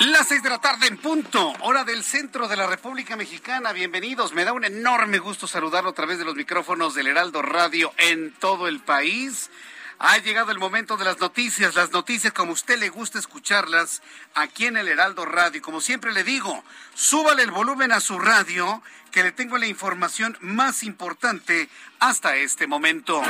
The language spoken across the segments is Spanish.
Las seis de la tarde en punto, hora del centro de la República Mexicana. Bienvenidos. Me da un enorme gusto saludarlo a través de los micrófonos del Heraldo Radio en todo el país. Ha llegado el momento de las noticias, las noticias como usted le gusta escucharlas aquí en el Heraldo Radio. Como siempre le digo, súbale el volumen a su radio, que le tengo la información más importante hasta este momento.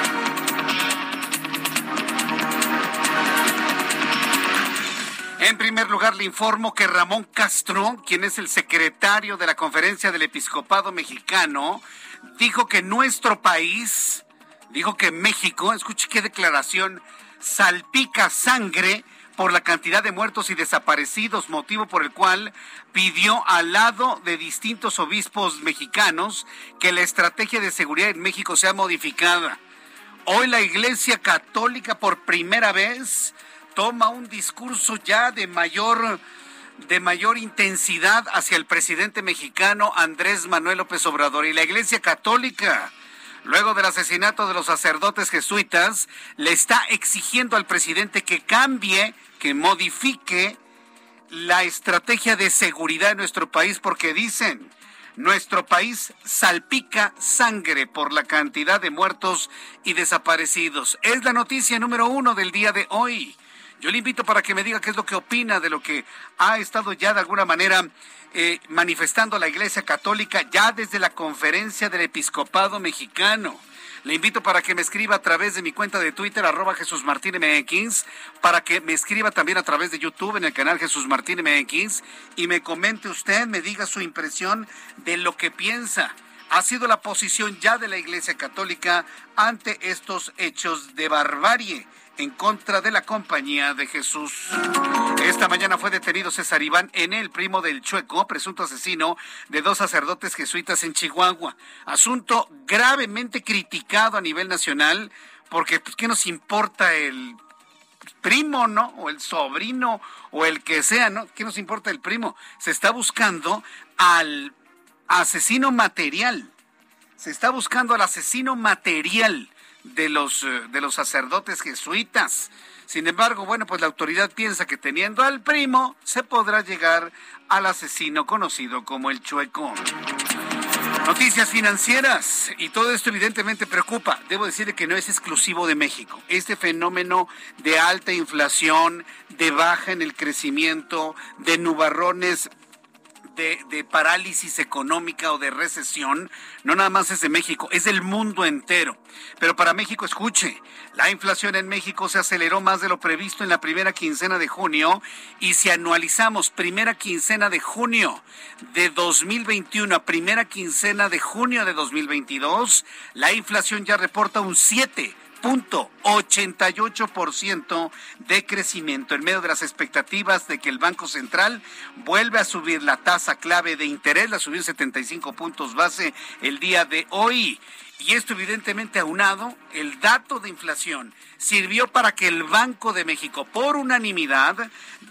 En primer lugar, le informo que Ramón Castro, quien es el secretario de la Conferencia del Episcopado Mexicano, dijo que nuestro país, dijo que México, escuche qué declaración, salpica sangre por la cantidad de muertos y desaparecidos, motivo por el cual pidió al lado de distintos obispos mexicanos que la estrategia de seguridad en México sea modificada. Hoy la Iglesia Católica por primera vez toma un discurso ya de mayor de mayor intensidad hacia el presidente mexicano Andrés Manuel López Obrador y la Iglesia Católica luego del asesinato de los sacerdotes jesuitas le está exigiendo al presidente que cambie, que modifique la estrategia de seguridad en nuestro país porque dicen nuestro país salpica sangre por la cantidad de muertos y desaparecidos. Es la noticia número uno del día de hoy. Yo le invito para que me diga qué es lo que opina de lo que ha estado ya de alguna manera eh, manifestando la Iglesia Católica ya desde la conferencia del Episcopado Mexicano. Le invito para que me escriba a través de mi cuenta de Twitter, arroba Jesús Martín MX, para que me escriba también a través de YouTube en el canal Jesús Martín MX y me comente usted, me diga su impresión de lo que piensa. Ha sido la posición ya de la Iglesia Católica ante estos hechos de barbarie en contra de la compañía de Jesús. Esta mañana fue detenido César Iván en el primo del Chueco, presunto asesino de dos sacerdotes jesuitas en Chihuahua. Asunto gravemente criticado a nivel nacional, porque pues, ¿qué nos importa el primo, no? O el sobrino, o el que sea, ¿no? ¿Qué nos importa el primo? Se está buscando al asesino material. Se está buscando al asesino material de los, eh, de los sacerdotes jesuitas. Sin embargo, bueno, pues la autoridad piensa que teniendo al primo se podrá llegar al asesino conocido como el chueco. Noticias financieras. Y todo esto evidentemente preocupa. Debo decirle que no es exclusivo de México. Este fenómeno de alta inflación, de baja en el crecimiento, de nubarrones de, parálisis económica o de recesión, no nada más es de México, es del mundo entero. Pero para México, escuche, la inflación en México se aceleró más de lo previsto en la primera quincena de junio y si anualizamos primera quincena de junio de 2021 a primera quincena de junio de 2022, la inflación ya reporta un 7 punto 88% de crecimiento en medio de las expectativas de que el Banco Central vuelve a subir la tasa clave de interés, la subió 75 puntos base el día de hoy. Y esto evidentemente aunado, el dato de inflación sirvió para que el Banco de México, por unanimidad,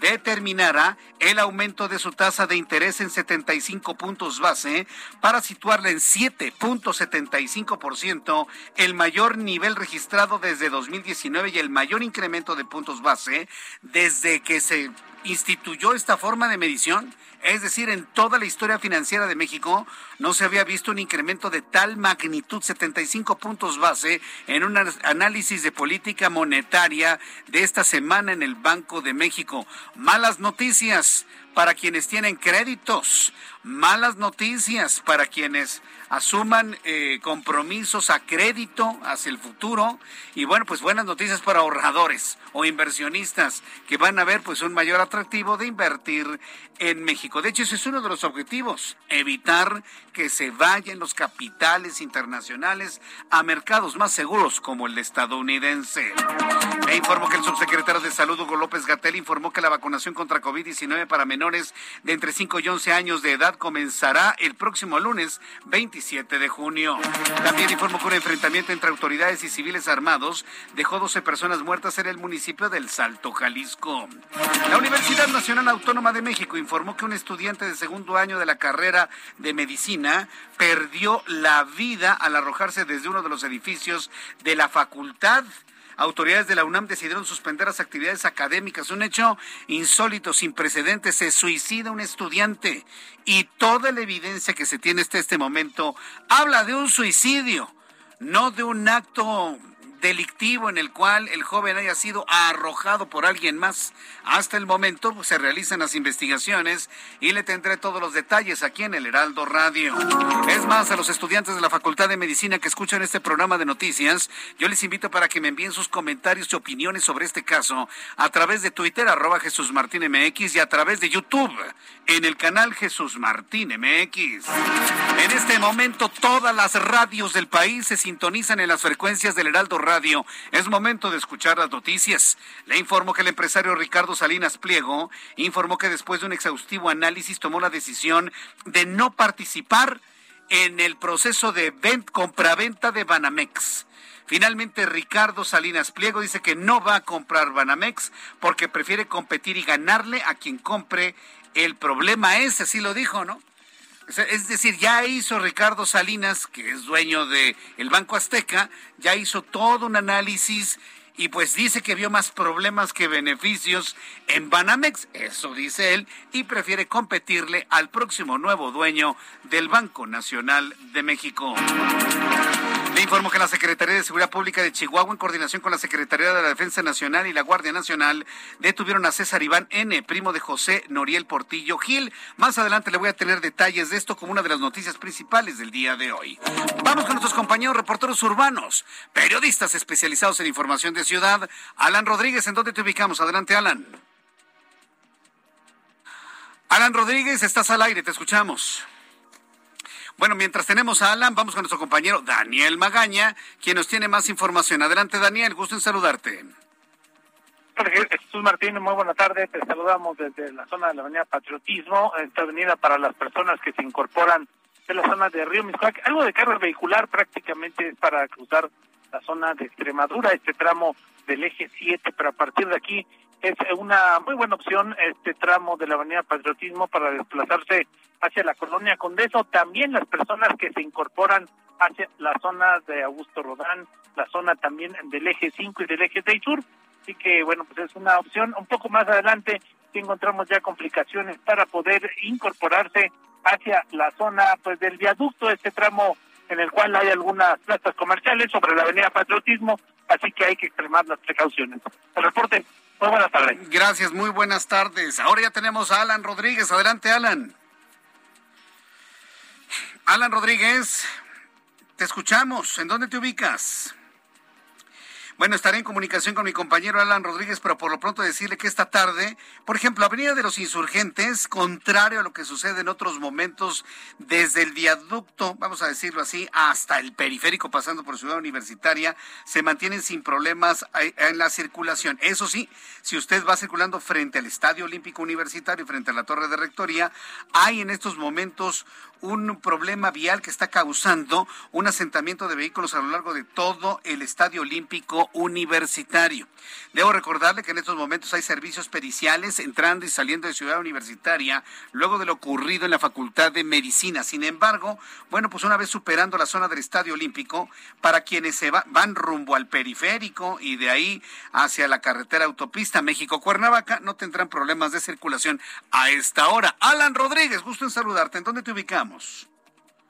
determinara el aumento de su tasa de interés en 75 puntos base para situarla en 7.75%, el mayor nivel registrado desde 2019 y el mayor incremento de puntos base desde que se instituyó esta forma de medición es decir, en toda la historia financiera de México no se había visto un incremento de tal magnitud, 75 puntos base en un análisis de política monetaria de esta semana en el Banco de México. Malas noticias para quienes tienen créditos, malas noticias para quienes asuman eh, compromisos a crédito hacia el futuro y bueno, pues buenas noticias para ahorradores o inversionistas que van a ver pues un mayor atractivo de invertir en México. De hecho, ese es uno de los objetivos, evitar que se vayan los capitales internacionales a mercados más seguros como el estadounidense. Me informo que el subsecretario de Salud, Hugo López Gatel, informó que la vacunación contra COVID-19 para menores de entre 5 y 11 años de edad comenzará el próximo lunes 27 de junio. También informó que un enfrentamiento entre autoridades y civiles armados dejó 12 personas muertas en el municipio del Salto, Jalisco. La Universidad Nacional Autónoma de México informó que un estudiante de segundo año de la carrera de medicina perdió la vida al arrojarse desde uno de los edificios de la facultad autoridades de la UNAM decidieron suspender las actividades académicas. Un hecho insólito, sin precedentes. Se suicida un estudiante y toda la evidencia que se tiene hasta este momento habla de un suicidio, no de un acto delictivo en el cual el joven haya sido arrojado por alguien más. Hasta el momento pues, se realizan las investigaciones y le tendré todos los detalles aquí en el Heraldo Radio. Es más, a los estudiantes de la Facultad de Medicina que escuchan este programa de noticias, yo les invito para que me envíen sus comentarios y opiniones sobre este caso a través de Twitter, arroba Jesús Martín MX y a través de YouTube en el canal Jesús Martín MX. En este momento todas las radios del país se sintonizan en las frecuencias del Heraldo Radio Radio. Es momento de escuchar las noticias. Le informo que el empresario Ricardo Salinas Pliego informó que después de un exhaustivo análisis tomó la decisión de no participar en el proceso de compraventa de Banamex. Finalmente, Ricardo Salinas Pliego dice que no va a comprar Banamex porque prefiere competir y ganarle a quien compre. El problema es, así lo dijo, ¿no? Es decir, ya hizo Ricardo Salinas, que es dueño del el Banco Azteca, ya hizo todo un análisis y pues dice que vio más problemas que beneficios en Banamex, eso dice él, y prefiere competirle al próximo nuevo dueño del Banco Nacional de México. Informo que la Secretaría de Seguridad Pública de Chihuahua, en coordinación con la Secretaría de la Defensa Nacional y la Guardia Nacional, detuvieron a César Iván N., primo de José Noriel Portillo Gil. Más adelante le voy a tener detalles de esto como una de las noticias principales del día de hoy. Vamos con nuestros compañeros reporteros urbanos, periodistas especializados en información de ciudad. Alan Rodríguez, ¿en dónde te ubicamos? Adelante, Alan. Alan Rodríguez, estás al aire, te escuchamos. Bueno, mientras tenemos a Alan, vamos con nuestro compañero Daniel Magaña, quien nos tiene más información. Adelante, Daniel, gusto en saludarte. Jesús Martín, muy buena tarde. Te saludamos desde la zona de la avenida Patriotismo, esta avenida para las personas que se incorporan de la zona de Río Miscuac. Algo de carga vehicular prácticamente es para cruzar la zona de Extremadura, este tramo del eje 7, pero a partir de aquí es una muy buena opción este tramo de la avenida Patriotismo para desplazarse hacia la colonia Condeso, también las personas que se incorporan hacia la zona de Augusto Rodán, la zona también del eje 5 y del eje 6 sur, así que bueno, pues es una opción. Un poco más adelante si encontramos ya complicaciones para poder incorporarse hacia la zona pues del viaducto, este tramo en el cual hay algunas plazas comerciales sobre la avenida Patriotismo, así que hay que extremar las precauciones. El reporte, muy buenas tardes. Gracias, muy buenas tardes. Ahora ya tenemos a Alan Rodríguez. Adelante, Alan. Alan Rodríguez, te escuchamos. ¿En dónde te ubicas? Bueno, estaré en comunicación con mi compañero Alan Rodríguez, pero por lo pronto decirle que esta tarde, por ejemplo, Avenida de los Insurgentes, contrario a lo que sucede en otros momentos, desde el viaducto, vamos a decirlo así, hasta el periférico pasando por Ciudad Universitaria, se mantienen sin problemas en la circulación. Eso sí, si usted va circulando frente al Estadio Olímpico Universitario frente a la Torre de Rectoría, hay en estos momentos un problema vial que está causando un asentamiento de vehículos a lo largo de todo el Estadio Olímpico Universitario. Debo recordarle que en estos momentos hay servicios periciales entrando y saliendo de Ciudad Universitaria luego de lo ocurrido en la Facultad de Medicina. Sin embargo, bueno, pues una vez superando la zona del Estadio Olímpico, para quienes se van rumbo al periférico y de ahí hacia la carretera autopista México-Cuernavaca, no tendrán problemas de circulación a esta hora. Alan Rodríguez, gusto en saludarte. ¿En dónde te ubicamos?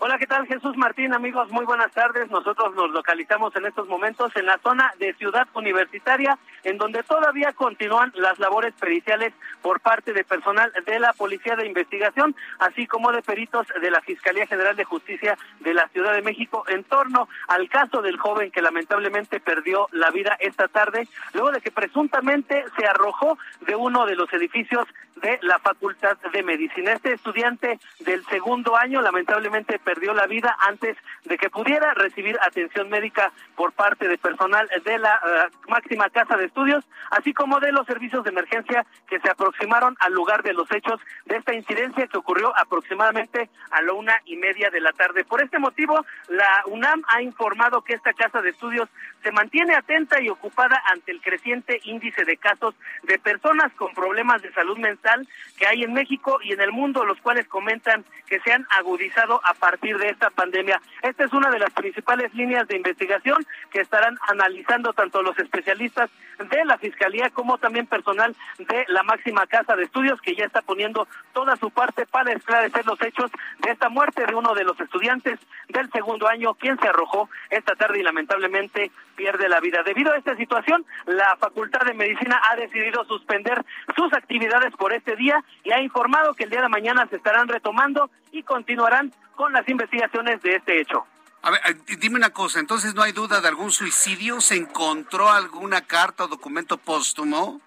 Hola, ¿qué tal Jesús Martín? Amigos, muy buenas tardes. Nosotros nos localizamos en estos momentos en la zona de Ciudad Universitaria, en donde todavía continúan las labores periciales por parte de personal de la Policía de Investigación, así como de peritos de la Fiscalía General de Justicia de la Ciudad de México en torno al caso del joven que lamentablemente perdió la vida esta tarde, luego de que presuntamente se arrojó de uno de los edificios de la Facultad de Medicina. Este estudiante del segundo año lamentablemente perdió la vida antes de que pudiera recibir atención médica por parte de personal de la eh, máxima casa de estudios, así como de los servicios de emergencia que se aproximaron al lugar de los hechos de esta incidencia que ocurrió aproximadamente a la una y media de la tarde. Por este motivo, la UNAM ha informado que esta casa de estudios se mantiene atenta y ocupada ante el creciente índice de casos de personas con problemas de salud mental que hay en México y en el mundo, los cuales comentan que se han agudizado a partir de esta pandemia. Esta es una de las principales líneas de investigación que estarán analizando tanto los especialistas de la Fiscalía como también personal de la máxima casa de estudios que ya está poniendo toda su parte para esclarecer los hechos de esta muerte de uno de los estudiantes del segundo año, quien se arrojó esta tarde y lamentablemente pierde la vida. Debido a esta situación, la Facultad de Medicina ha decidido suspender sus actividades por este día y ha informado que el día de mañana se estarán retomando y continuarán con las investigaciones de este hecho. A ver, eh, dime una cosa, entonces no hay duda de algún suicidio, ¿se encontró alguna carta o documento póstumo?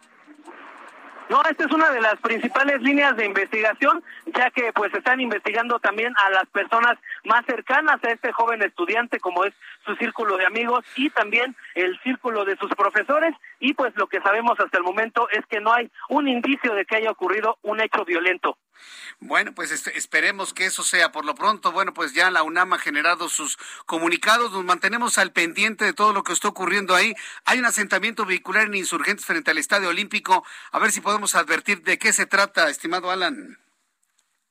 No, esta es una de las principales líneas de investigación, ya que pues están investigando también a las personas más cercanas a este joven estudiante, como es su círculo de amigos y también el círculo de sus profesores. Y pues lo que sabemos hasta el momento es que no hay un indicio de que haya ocurrido un hecho violento. Bueno, pues este, esperemos que eso sea. Por lo pronto, bueno, pues ya la UNAM ha generado sus comunicados. Nos mantenemos al pendiente de todo lo que está ocurriendo ahí. Hay un asentamiento vehicular en insurgentes frente al Estadio Olímpico. A ver si podemos advertir de qué se trata, estimado Alan.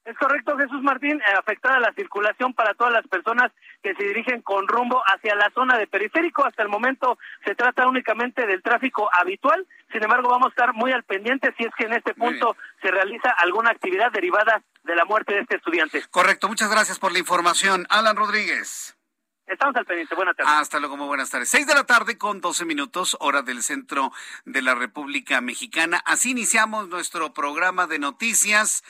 Es correcto, Jesús Martín, eh, afectada la circulación para todas las personas que se dirigen con rumbo hacia la zona de periférico. Hasta el momento se trata únicamente del tráfico habitual. Sin embargo, vamos a estar muy al pendiente si es que en este punto se realiza alguna actividad derivada de la muerte de este estudiante. Correcto, muchas gracias por la información. Alan Rodríguez. Estamos al pendiente. Buenas tardes. Hasta luego, muy buenas tardes. Seis de la tarde con doce minutos, hora del centro de la República Mexicana. Así iniciamos nuestro programa de noticias.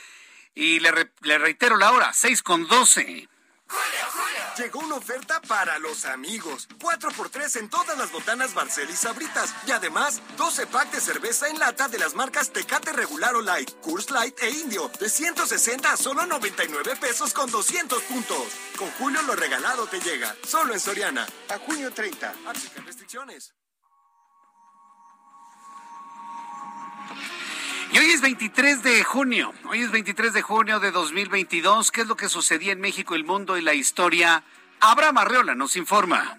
Y le, le reitero la hora, 6 con 12. Llegó una oferta para los amigos. 4x3 en todas las botanas Barcel y Sabritas. Y además, 12 packs de cerveza en lata de las marcas Tecate Regular o Light, Curse Light e Indio. De 160 a solo 99 pesos con 200 puntos. Con Julio lo regalado te llega. Solo en Soriana. A junio 30. Aplican restricciones. Y hoy es 23 de junio, hoy es 23 de junio de 2022. ¿Qué es lo que sucedía en México, el mundo y la historia? Abraham Arreola nos informa.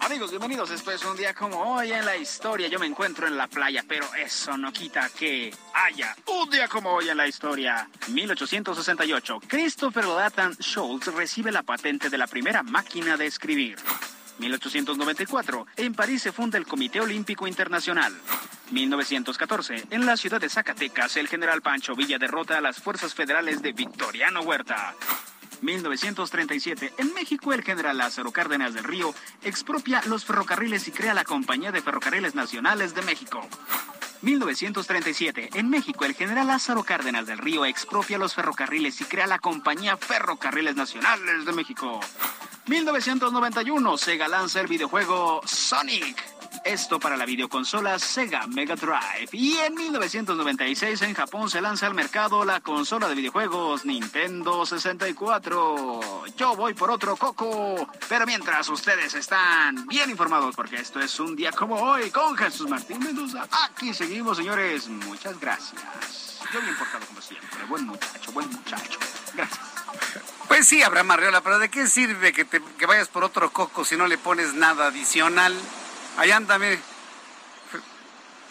Amigos, bienvenidos. Después de un día como hoy en la historia. Yo me encuentro en la playa, pero eso no quita que haya un día como hoy en la historia. 1868. Christopher Lathan Schultz recibe la patente de la primera máquina de escribir. 1894. En París se funda el Comité Olímpico Internacional. 1914. En la ciudad de Zacatecas, el general Pancho Villa derrota a las fuerzas federales de Victoriano Huerta. 1937. En México, el general Lázaro Cárdenas del Río expropia los ferrocarriles y crea la Compañía de Ferrocarriles Nacionales de México. 1937. En México, el general Lázaro Cárdenas del Río expropia los ferrocarriles y crea la Compañía Ferrocarriles Nacionales de México. 1991. Sega lanza el videojuego Sonic. Esto para la videoconsola Sega Mega Drive. Y en 1996 en Japón se lanza al mercado la consola de videojuegos Nintendo 64. Yo voy por otro coco. Pero mientras ustedes están bien informados, porque esto es un día como hoy con Jesús Martín Mendoza. Aquí seguimos, señores. Muchas gracias. Yo bien portado como siempre. Buen muchacho, buen muchacho. Gracias. Pues sí, Abraham Arreola, pero ¿de qué sirve que, te, que vayas por otro coco si no le pones nada adicional? Ahí anda, mire.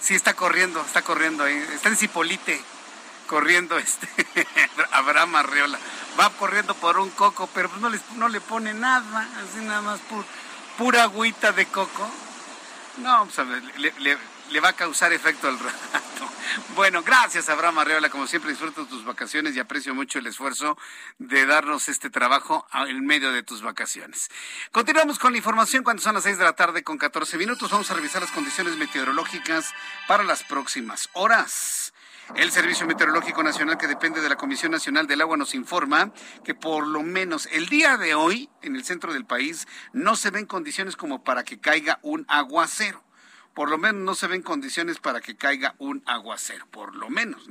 Sí, está corriendo, está corriendo ahí. Está en Cipolite, corriendo este Abraham Arreola. Va corriendo por un coco, pero pues no, les, no le pone nada, así nada más pura agüita de coco. No, pues, le, le, le va a causar efecto al rato. Bueno, gracias Abraham Arreola, como siempre disfruto tus vacaciones y aprecio mucho el esfuerzo de darnos este trabajo en medio de tus vacaciones. Continuamos con la información cuando son las 6 de la tarde con 14 minutos. Vamos a revisar las condiciones meteorológicas para las próximas horas. El Servicio Meteorológico Nacional, que depende de la Comisión Nacional del Agua, nos informa que por lo menos el día de hoy, en el centro del país, no se ven condiciones como para que caiga un aguacero por lo menos no se ven condiciones para que caiga un aguacero, por lo menos.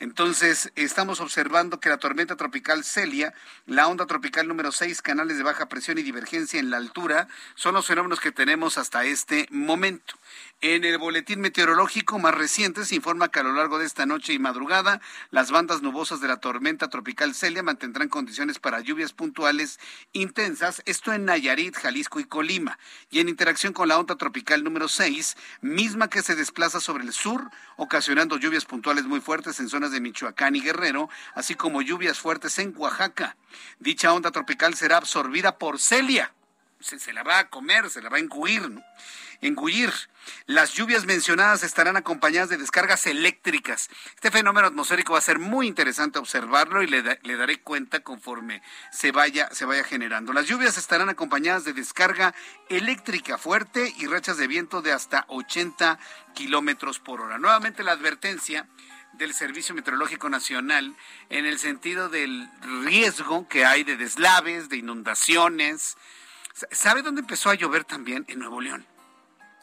Entonces, estamos observando que la tormenta tropical Celia, la onda tropical número 6, canales de baja presión y divergencia en la altura, son los fenómenos que tenemos hasta este momento. En el boletín meteorológico más reciente se informa que a lo largo de esta noche y madrugada las bandas nubosas de la tormenta tropical Celia mantendrán condiciones para lluvias puntuales intensas, esto en Nayarit, Jalisco y Colima, y en interacción con la onda tropical número 6, misma que se desplaza sobre el sur, ocasionando lluvias puntuales muy fuertes en zonas de Michoacán y Guerrero, así como lluvias fuertes en Oaxaca. Dicha onda tropical será absorbida por Celia. Se, la va a comer, se la va a enguir. ¿no? engullir. Las lluvias mencionadas estarán acompañadas de descargas eléctricas. Este fenómeno atmosférico va a ser muy interesante observarlo y le, daré cuenta conforme se vaya, se vaya generando. Las lluvias estarán acompañadas de descarga eléctrica fuerte y rachas de viento de hasta 80 kilómetros por hora. Nuevamente la advertencia del Servicio Meteorológico Nacional en el sentido del riesgo que hay de deslaves, de inundaciones. ¿Sabe dónde empezó a llover también? En Nuevo León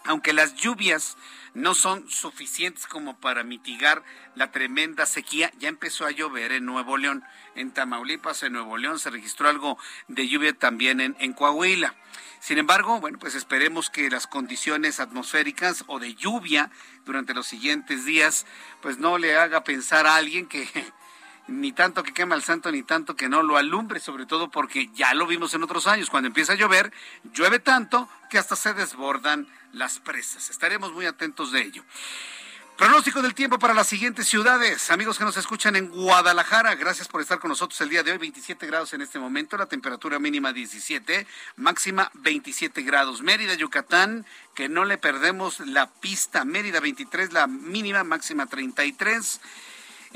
aunque las lluvias no son suficientes como para mitigar la tremenda sequía, ya empezó a llover en Nuevo León, en Tamaulipas, en Nuevo León se registró algo de lluvia también en, en Coahuila. Sin embargo, bueno, pues esperemos que las condiciones atmosféricas o de lluvia durante los siguientes días, pues no le haga pensar a alguien que ni tanto que quema el santo, ni tanto que no lo alumbre, sobre todo porque ya lo vimos en otros años, cuando empieza a llover, llueve tanto que hasta se desbordan las presas. Estaremos muy atentos de ello. Pronóstico del tiempo para las siguientes ciudades. Amigos que nos escuchan en Guadalajara, gracias por estar con nosotros el día de hoy. 27 grados en este momento, la temperatura mínima 17, máxima 27 grados. Mérida, Yucatán, que no le perdemos la pista. Mérida 23, la mínima, máxima 33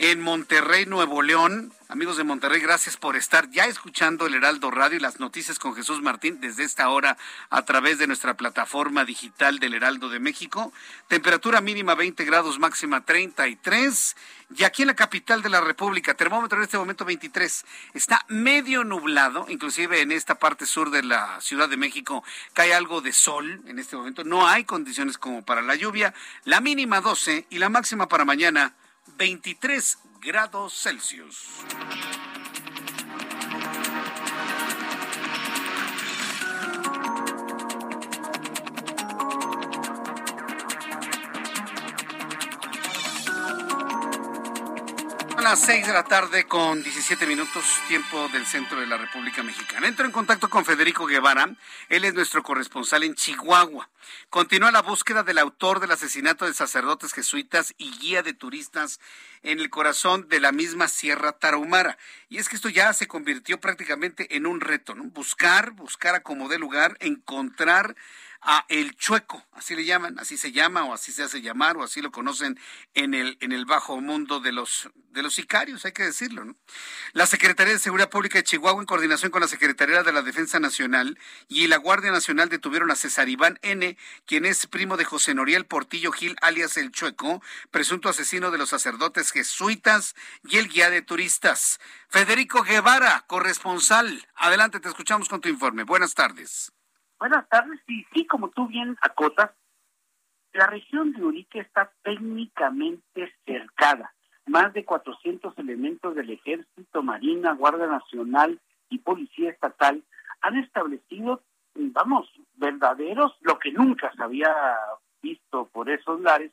en Monterrey, Nuevo León. Amigos de Monterrey, gracias por estar ya escuchando el Heraldo Radio y las noticias con Jesús Martín desde esta hora a través de nuestra plataforma digital del Heraldo de México. Temperatura mínima 20 grados, máxima 33. Y aquí en la capital de la República, termómetro en este momento 23. Está medio nublado, inclusive en esta parte sur de la Ciudad de México cae algo de sol en este momento. No hay condiciones como para la lluvia. La mínima 12 y la máxima para mañana 23 grados Celsius. A las 6 de la tarde con 17 minutos, tiempo del centro de la República Mexicana. Entro en contacto con Federico Guevara, él es nuestro corresponsal en Chihuahua. Continúa la búsqueda del autor del asesinato de sacerdotes jesuitas y guía de turistas en el corazón de la misma Sierra Tarahumara. Y es que esto ya se convirtió prácticamente en un reto, ¿no? Buscar, buscar a como de lugar, encontrar a El Chueco, así le llaman, así se llama o así se hace llamar o así lo conocen en el, en el bajo mundo de los, de los sicarios, hay que decirlo. ¿no? La Secretaría de Seguridad Pública de Chihuahua, en coordinación con la Secretaría de la Defensa Nacional y la Guardia Nacional, detuvieron a César Iván N., quien es primo de José Noriel Portillo Gil, alias El Chueco, presunto asesino de los sacerdotes jesuitas y el guía de turistas. Federico Guevara, corresponsal. Adelante, te escuchamos con tu informe. Buenas tardes. Buenas tardes. Sí, sí, como tú bien acotas, la región de Urique está técnicamente cercada. Más de 400 elementos del Ejército, Marina, Guardia Nacional y Policía Estatal han establecido, vamos, verdaderos, lo que nunca se había visto por esos lares,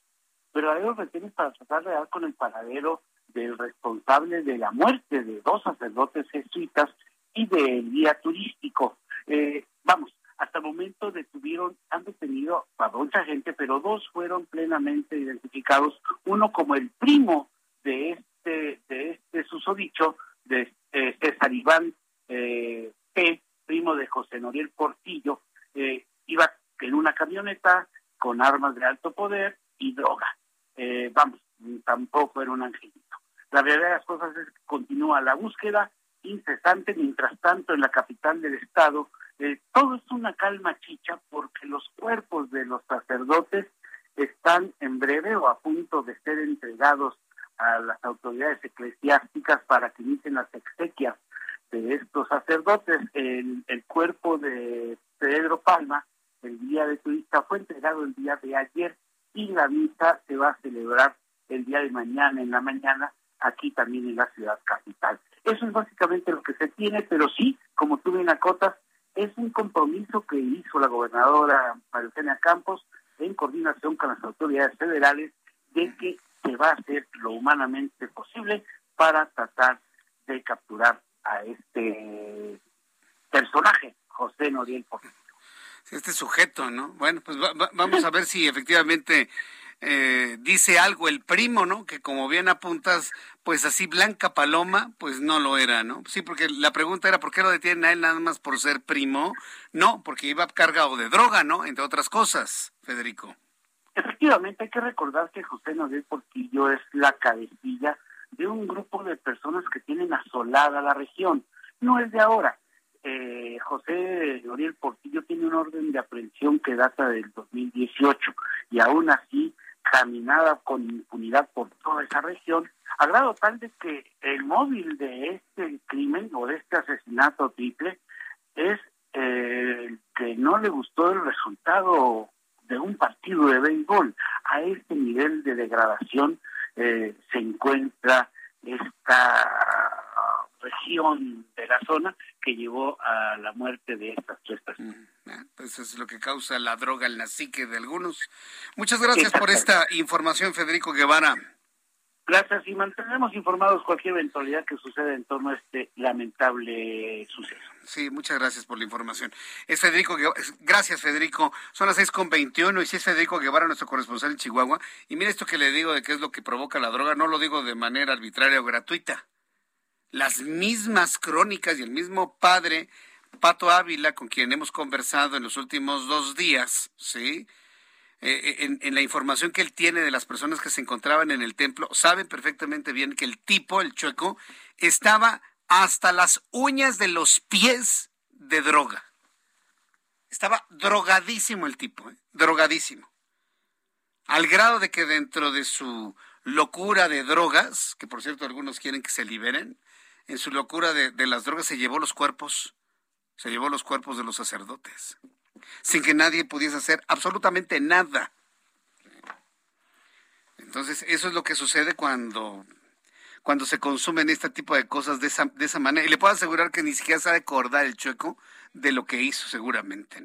verdaderos retenes para tratar de dar con el paradero del responsable de la muerte de dos sacerdotes jesuitas y del guía turístico. Eh, momento detuvieron, han detenido a mucha gente, pero dos fueron plenamente identificados, uno como el primo de este, de este susodicho, de eh, César Iván eh, P., primo de José Noriel Portillo, eh, iba en una camioneta con armas de alto poder, y droga. Eh, vamos, tampoco era un angelito. La verdad de las cosas es que continúa la búsqueda incesante, mientras tanto en la capital del estado eh, todo es una calma chicha porque los cuerpos de los sacerdotes están en breve o a punto de ser entregados a las autoridades eclesiásticas para que inicien las exequias de estos sacerdotes. El, el cuerpo de Pedro Palma, el día de turista, fue entregado el día de ayer y la misa se va a celebrar el día de mañana, en la mañana, aquí también en la ciudad capital. Eso es básicamente lo que se tiene, pero sí, como tú bien acotas, es un compromiso que hizo la gobernadora María Campos en coordinación con las autoridades federales de que se va a hacer lo humanamente posible para tratar de capturar a este personaje, José Noriel. Este sujeto, ¿no? Bueno, pues vamos a ver si efectivamente eh, dice algo el primo, ¿no? Que como bien apuntas, pues así Blanca Paloma, pues no lo era, ¿no? Sí, porque la pregunta era, ¿por qué lo detienen a él nada más por ser primo? No, porque iba cargado de droga, ¿no? Entre otras cosas, Federico. Efectivamente, hay que recordar que José Noriel Portillo es la cabecilla de un grupo de personas que tienen asolada la región. No es de ahora. Eh, José Noriel Portillo tiene un orden de aprehensión que data del 2018 y aún así caminada con impunidad por toda esa región, a grado tal de que el móvil de este crimen o de este asesinato triple es eh, que no le gustó el resultado de un partido de béisbol. A este nivel de degradación eh, se encuentra esta región de la zona que llevó a la muerte de estas tres personas. Pues es lo que causa la droga en la psique de algunos. Muchas gracias por esta información, Federico Guevara. Gracias y mantenemos informados cualquier eventualidad que suceda en torno a este lamentable suceso. Sí, muchas gracias por la información. Es Federico Guevara. Gracias, Federico. Son las seis con veintiuno y si es Federico Guevara, nuestro corresponsal en Chihuahua. Y mire esto que le digo de qué es lo que provoca la droga, no lo digo de manera arbitraria o gratuita. Las mismas crónicas y el mismo padre, Pato Ávila, con quien hemos conversado en los últimos dos días, ¿sí? Eh, eh, en, la información que él tiene de las personas que se encontraban en el templo, saben perfectamente bien que el tipo, el chueco, estaba hasta las uñas de los pies de droga. Estaba drogadísimo el tipo, ¿eh? drogadísimo. Al grado de que dentro de su locura de drogas, que por cierto algunos quieren que se liberen, en su locura de, de las drogas se llevó los cuerpos, se llevó los cuerpos de los sacerdotes sin que nadie pudiese hacer absolutamente nada. Entonces, eso es lo que sucede cuando, cuando se consumen este tipo de cosas de esa, de esa manera. Y le puedo asegurar que ni siquiera sabe acordar el chueco de lo que hizo seguramente.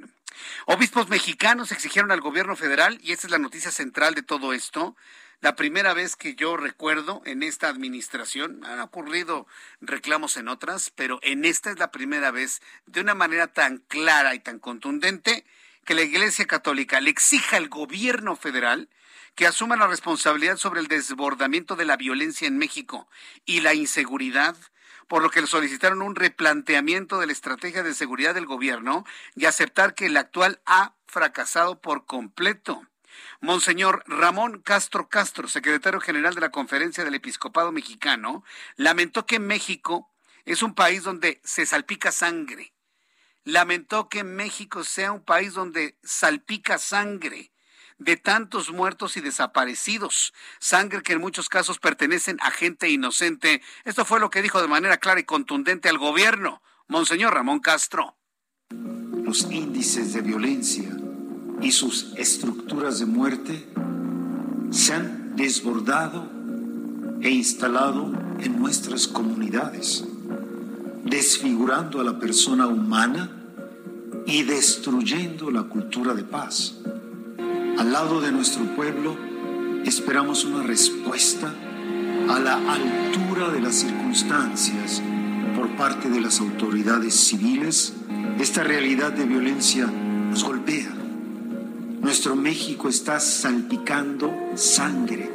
Obispos mexicanos exigieron al gobierno federal, y esta es la noticia central de todo esto, la primera vez que yo recuerdo en esta administración, han ocurrido reclamos en otras, pero en esta es la primera vez de una manera tan clara y tan contundente que la Iglesia Católica le exija al gobierno federal que asuma la responsabilidad sobre el desbordamiento de la violencia en México y la inseguridad, por lo que le solicitaron un replanteamiento de la estrategia de seguridad del gobierno y aceptar que el actual ha fracasado por completo. Monseñor Ramón Castro Castro, secretario general de la Conferencia del Episcopado Mexicano, lamentó que México es un país donde se salpica sangre. Lamentó que México sea un país donde salpica sangre de tantos muertos y desaparecidos, sangre que en muchos casos pertenecen a gente inocente. Esto fue lo que dijo de manera clara y contundente al gobierno, Monseñor Ramón Castro. Los índices de violencia y sus estructuras de muerte se han desbordado e instalado en nuestras comunidades, desfigurando a la persona humana y destruyendo la cultura de paz. Al lado de nuestro pueblo esperamos una respuesta a la altura de las circunstancias por parte de las autoridades civiles. Esta realidad de violencia nos golpea nuestro México está salpicando sangre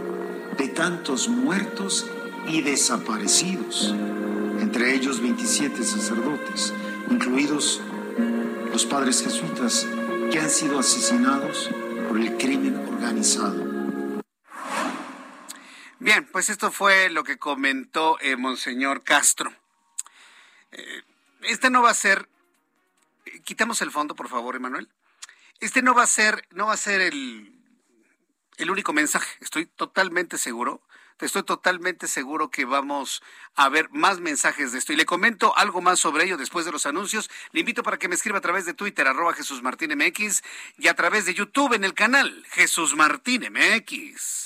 de tantos muertos y desaparecidos, entre ellos 27 sacerdotes, incluidos los padres jesuitas que han sido asesinados por el crimen organizado. Bien, pues esto fue lo que comentó eh, Monseñor Castro. Eh, este no va a ser. Quitamos el fondo, por favor, Emanuel. Este no va a ser, no va a ser el, el único mensaje. Estoy totalmente seguro estoy totalmente seguro que vamos a ver más mensajes de esto. Y le comento algo más sobre ello después de los anuncios. Le invito para que me escriba a través de Twitter, arroba Jesús Martín MX, y a través de YouTube en el canal Jesús Martín MX.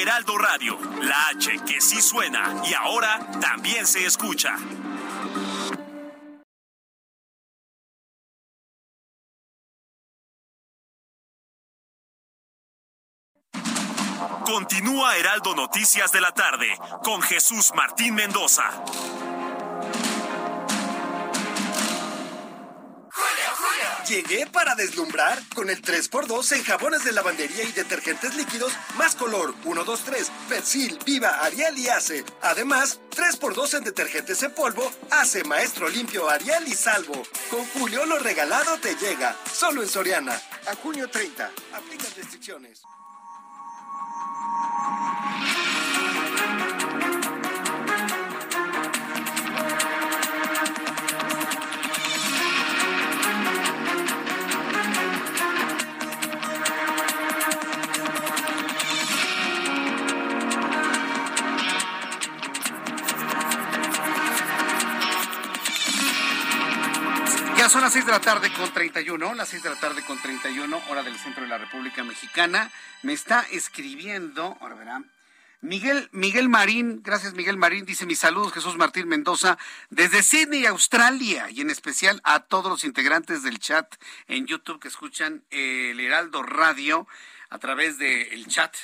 Heraldo Radio, la H que sí suena y ahora también se escucha. Continúa Heraldo Noticias de la tarde con Jesús Martín Mendoza. Llegué para deslumbrar con el 3x2 en jabones de lavandería y detergentes líquidos más color 1, 2, 3, Persil, Viva, Ariel y Ace. Además, 3x2 en detergentes en polvo, Ace, Maestro Limpio, Ariel y Salvo. Con Julio lo regalado te llega, solo en Soriana. A junio 30, aplica restricciones. Son las 6 de la tarde con 31, las 6 de la tarde con 31, hora del centro de la República Mexicana. Me está escribiendo, ahora verán, Miguel, Miguel Marín, gracias Miguel Marín, dice mis saludos Jesús Martín Mendoza desde Sydney, Australia, y en especial a todos los integrantes del chat en YouTube que escuchan el Heraldo Radio a través del chat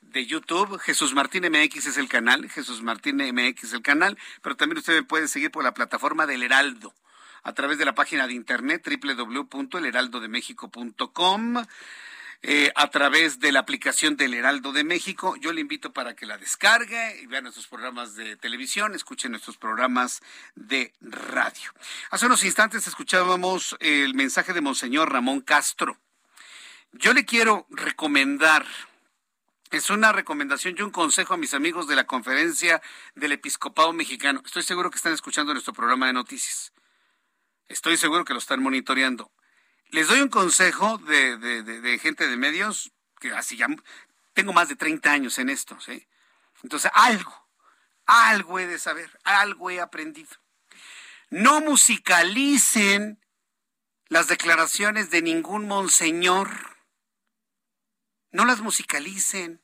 de YouTube. Jesús Martín MX es el canal, Jesús Martín MX es el canal, pero también usted me puede seguir por la plataforma del Heraldo a través de la página de internet www.elheraldodemexico.com. Eh, a través de la aplicación del Heraldo de México. Yo le invito para que la descargue y vea nuestros programas de televisión, escuche nuestros programas de radio. Hace unos instantes escuchábamos el mensaje de Monseñor Ramón Castro. Yo le quiero recomendar, es una recomendación y un consejo a mis amigos de la conferencia del Episcopado Mexicano. Estoy seguro que están escuchando nuestro programa de noticias. Estoy seguro que lo están monitoreando. Les doy un consejo de, gente de medios, que así ya tengo más de 30 años en esto, ¿sí? Entonces, algo, algo he de saber, algo he aprendido. No musicalicen las declaraciones de ningún monseñor. No las musicalicen.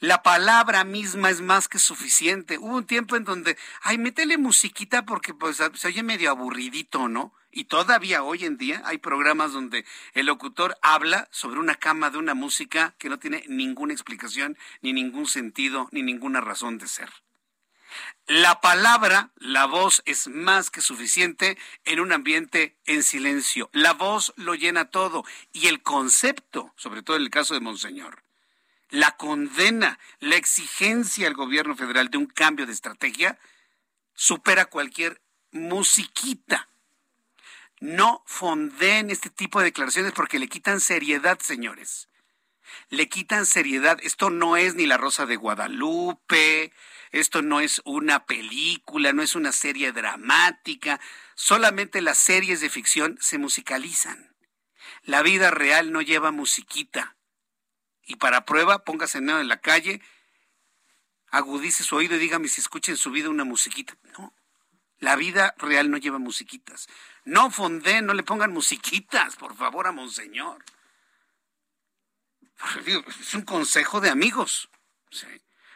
La palabra misma es más que suficiente. Hubo un tiempo en donde, ay, métele musiquita porque pues se oye medio aburridito, ¿no? Y todavía hoy en día hay programas donde el locutor habla sobre una cama de una música que no tiene ninguna explicación, ni ningún sentido, ni ninguna razón de ser. La palabra, la voz es más que suficiente en un ambiente en silencio. La voz lo llena todo y el concepto, sobre todo en el caso de Monseñor, la condena, la exigencia al gobierno federal de un cambio de estrategia supera cualquier musiquita. No fonden este tipo de declaraciones porque le quitan seriedad, señores. Le quitan seriedad. Esto no es ni La Rosa de Guadalupe, esto no es una película, no es una serie dramática. Solamente las series de ficción se musicalizan. La vida real no lleva musiquita. Y para prueba, póngase en la calle, agudice su oído y dígame si escucha en su vida una musiquita. No, la vida real no lleva musiquitas. No fonden, no le pongan musiquitas, por favor, a Monseñor. Es un consejo de amigos.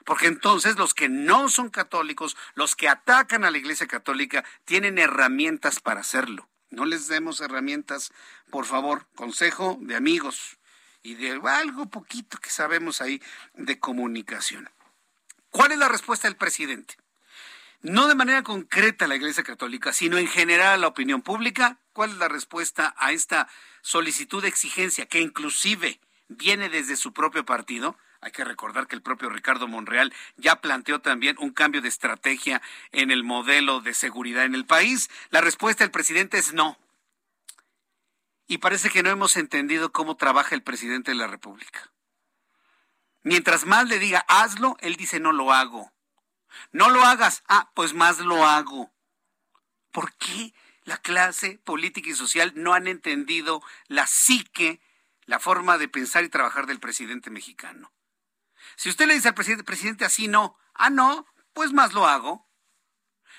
Porque entonces los que no son católicos, los que atacan a la Iglesia Católica, tienen herramientas para hacerlo. No les demos herramientas, por favor, consejo de amigos. Y de algo poquito que sabemos ahí de comunicación. ¿Cuál es la respuesta del presidente? No de manera concreta a la Iglesia Católica, sino en general a la opinión pública. ¿Cuál es la respuesta a esta solicitud de exigencia que inclusive viene desde su propio partido? Hay que recordar que el propio Ricardo Monreal ya planteó también un cambio de estrategia en el modelo de seguridad en el país. La respuesta del presidente es no. Y parece que no hemos entendido cómo trabaja el presidente de la República. Mientras más le diga hazlo, él dice no lo hago. No lo hagas. Ah, pues más lo hago. ¿Por qué la clase política y social no han entendido la psique, la forma de pensar y trabajar del presidente mexicano? Si usted le dice al presidente, presidente, así no, ah, no, pues más lo hago.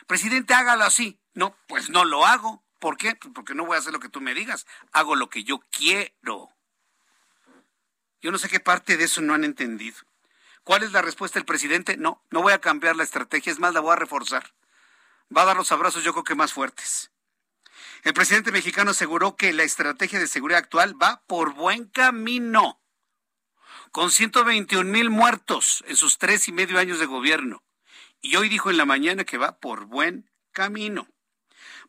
Presidente, hágalo así. No, pues no lo hago. ¿Por qué? Pues porque no voy a hacer lo que tú me digas. Hago lo que yo quiero. Yo no sé qué parte de eso no han entendido. ¿Cuál es la respuesta del presidente? No, no voy a cambiar la estrategia, es más, la voy a reforzar. Va a dar los abrazos, yo creo que más fuertes. El presidente mexicano aseguró que la estrategia de seguridad actual va por buen camino con 121 mil muertos en sus tres y medio años de gobierno. Y hoy dijo en la mañana que va por buen camino.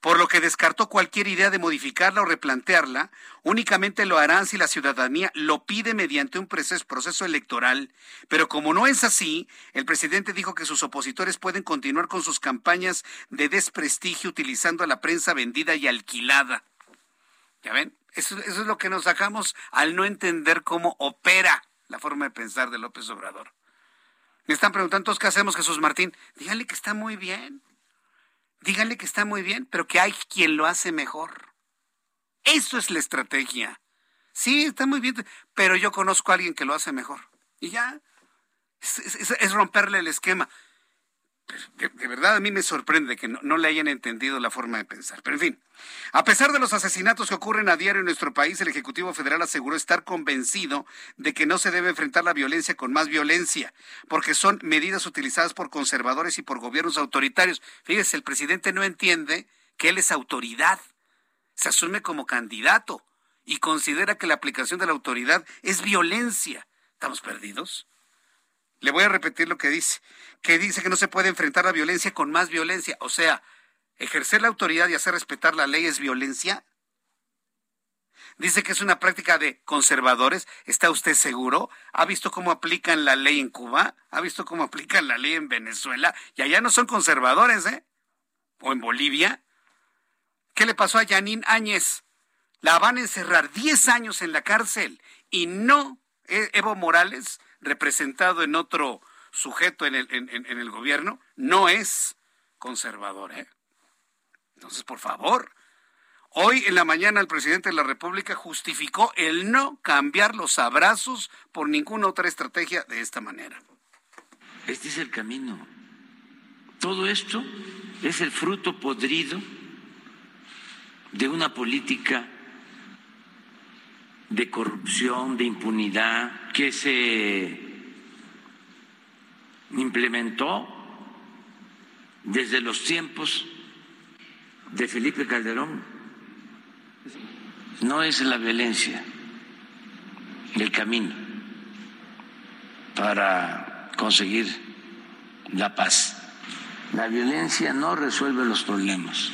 Por lo que descartó cualquier idea de modificarla o replantearla, únicamente lo harán si la ciudadanía lo pide mediante un proceso electoral. Pero como no es así, el presidente dijo que sus opositores pueden continuar con sus campañas de desprestigio utilizando a la prensa vendida y alquilada. ¿Ya ven? Eso, es lo que nos sacamos al no entender cómo opera la forma de pensar de López Obrador. Me están preguntando, ¿qué hacemos, Jesús Martín? Díganle que está muy bien. Díganle que está muy bien, pero que hay quien lo hace mejor. Eso es la estrategia. Sí, está muy bien, pero yo conozco a alguien que lo hace mejor. Y ya, es romperle el esquema de, verdad a mí me sorprende que no, le hayan entendido la forma de pensar. Pero en fin, a pesar de los asesinatos que ocurren a diario en nuestro país, el Ejecutivo Federal aseguró estar convencido de que no se debe enfrentar la violencia con más violencia, porque son medidas utilizadas por conservadores y por gobiernos autoritarios. Fíjese, el presidente no entiende que él es autoridad, se asume como candidato y considera que la aplicación de la autoridad es violencia. ¿Estamos perdidos? Le voy a repetir lo que dice, que dice que no se puede enfrentar la violencia con más violencia. O sea, ejercer la autoridad y hacer respetar la ley es violencia. Dice que es una práctica de conservadores. ¿Está usted seguro? ¿Ha visto cómo aplican la ley en Cuba? ¿Ha visto cómo aplican la ley en Venezuela? Y allá no son conservadores, ¿eh? ¿O en Bolivia? ¿Qué le pasó a Janine Áñez? La van a encerrar 10 años en la cárcel y no e-, Evo Morales representado en otro sujeto en el, en, el gobierno, no es conservador. ¿eh? Entonces, por favor, hoy en la mañana el presidente de la República justificó el no cambiar los abrazos por ninguna otra estrategia de esta manera. Este es el camino. Todo esto es el fruto podrido de una política de corrupción, de impunidad, que se implementó desde los tiempos de Felipe Calderón. No es la violencia el camino para conseguir la paz. La violencia no resuelve los problemas,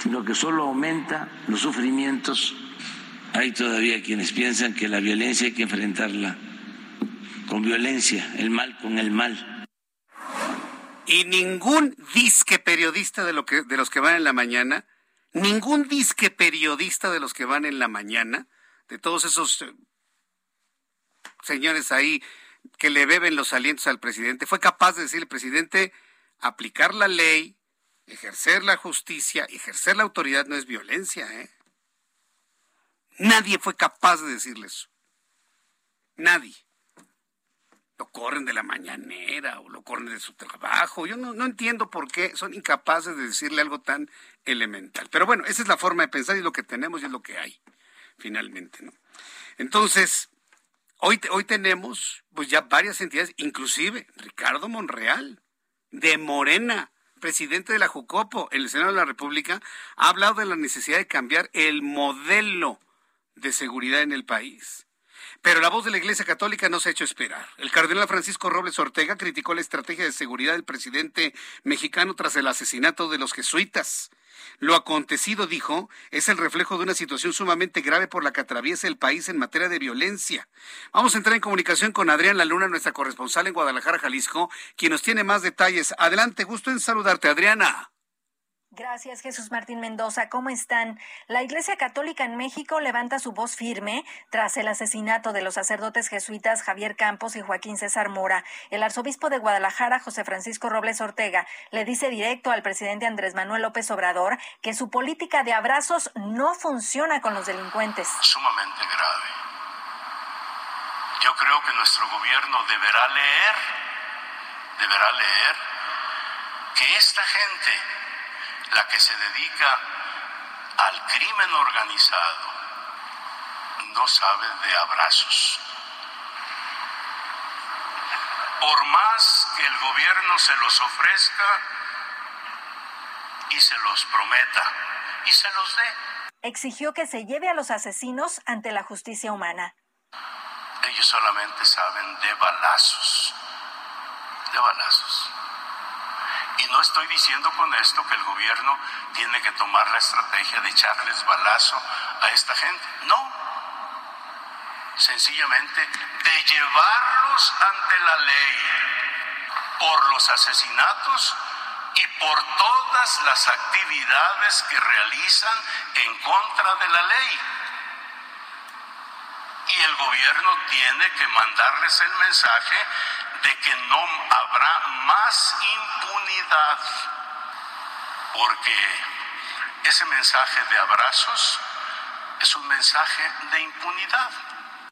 sino que solo aumenta los sufrimientos hay todavía quienes piensan que la violencia hay que enfrentarla con violencia, el mal con el mal. Y ningún disque periodista de, lo que, de los que van en la mañana, ningún disque periodista de los que van en la mañana, de todos esos eh, señores ahí que le beben los alientos al presidente, fue capaz de decirle, presidente, aplicar la ley, ejercer la justicia, ejercer la autoridad no es violencia, ¿eh? Nadie fue capaz de decirle eso. Nadie. Lo corren de la mañanera o lo corren de su trabajo. Yo no, entiendo por qué son incapaces de decirle algo tan elemental. Pero bueno, esa es la forma de pensar y lo que tenemos y es lo que hay, finalmente, ¿no? Entonces, hoy, hoy tenemos pues ya varias entidades, inclusive Ricardo Monreal, de Morena, presidente de la Jucopo, en el Senado de la República, ha hablado de la necesidad de cambiar el modelo de seguridad en el país. Pero la voz de la Iglesia Católica no se ha hecho esperar. El cardenal Francisco Robles Ortega criticó la estrategia de seguridad del presidente mexicano tras el asesinato de los jesuitas. Lo acontecido, dijo, es el reflejo de una situación sumamente grave por la que atraviesa el país en materia de violencia. Vamos a entrar en comunicación con Adrián Luna, nuestra corresponsal en Guadalajara, Jalisco, quien nos tiene más detalles. Adelante, gusto en saludarte, Adriana. Gracias, Jesús Martín Mendoza. ¿Cómo están? La Iglesia Católica en México levanta su voz firme tras el asesinato de los sacerdotes jesuitas Javier Campos y Joaquín César Mora. El arzobispo de Guadalajara, José Francisco Robles Ortega, le dice directo al presidente Andrés Manuel López Obrador que su política de abrazos no funciona con los delincuentes. Sumamente grave. Yo creo que nuestro gobierno deberá leer, deberá leer que esta gente la que se dedica al crimen organizado, no sabe de abrazos. Por más que el gobierno se los ofrezca y se los prometa y se los dé. Exigió que se lleve a los asesinos ante la justicia humana. Ellos solamente saben de balazos, de balazos. No estoy diciendo con esto que el gobierno tiene que tomar la estrategia de echarles balazo a esta gente. No. Sencillamente de llevarlos ante la ley por los asesinatos y por todas las actividades que realizan en contra de la ley. Y el gobierno tiene que mandarles el mensaje de que no habrá más impunidad, porque ese mensaje de abrazos es un mensaje de impunidad.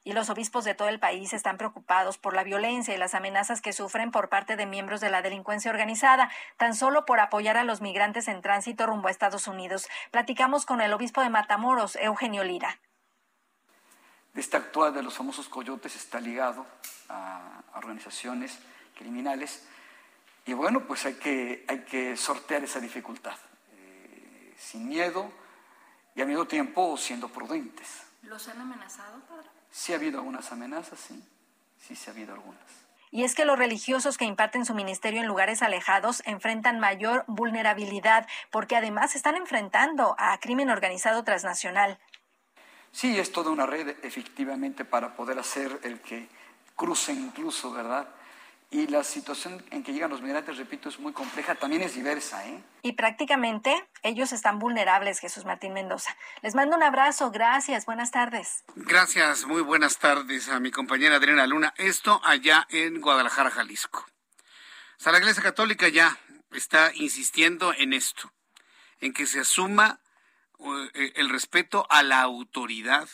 Y los obispos de todo el país están preocupados por la violencia y las amenazas que sufren por parte de miembros de la delincuencia organizada, tan solo por apoyar a los migrantes en tránsito rumbo a Estados Unidos. Platicamos con el obispo de Matamoros, Eugenio Lira. Este actual de los famosos coyotes está ligado a organizaciones criminales y bueno, pues hay que, hay que sortear esa dificultad, eh, sin miedo y al mismo tiempo siendo prudentes. ¿Los han amenazado, padre? Sí ha habido algunas amenazas, sí, sí, sí ha habido algunas. Y es que los religiosos que imparten su ministerio en lugares alejados enfrentan mayor vulnerabilidad porque además están enfrentando a crimen organizado transnacional. Sí, es toda una red efectivamente para poder hacer el que crucen incluso, ¿verdad? Y la situación en que llegan los migrantes, repito, es muy compleja, también es diversa. ¿eh? Y prácticamente ellos están vulnerables, Jesús Martín Mendoza. Les mando un abrazo, gracias, buenas tardes. Gracias, muy buenas tardes a mi compañera Adriana Luna. Esto allá en Guadalajara, Jalisco. O sea, la Iglesia Católica ya está insistiendo en esto, en que se asuma el respeto a la autoridad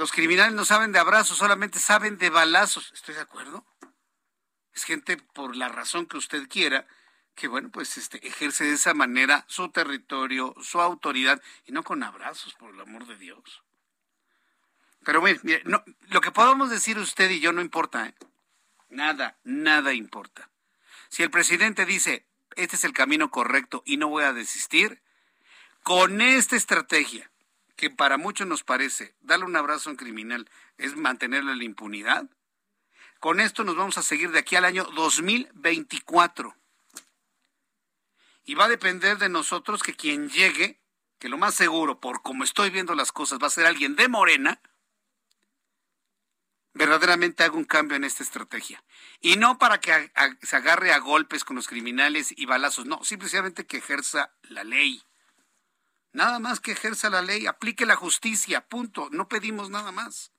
los criminales no saben de abrazos, solamente saben de balazos. ¿Estoy de acuerdo? Es gente por la razón que usted quiera que bueno, pues este ejerce de esa manera su territorio, su autoridad y no con abrazos, por el amor de Dios. Pero bueno, mire, no, lo que podamos decir usted y yo no importa, ¿eh? Nada, nada importa. Si el presidente dice, este es el camino correcto y no voy a desistir, con esta estrategia que para muchos nos parece darle un abrazo a un criminal es mantenerle la impunidad, con esto nos vamos a seguir de aquí al año 2024. Y va a depender de nosotros que quien llegue, que lo más seguro, por como estoy viendo las cosas, va a ser alguien de Morena, verdaderamente haga un cambio en esta estrategia. Y no para que se agarre a golpes con los criminales y balazos, no, simplemente que ejerza la ley. Nada más que ejerza la ley, aplique la justicia, punto. No pedimos nada más.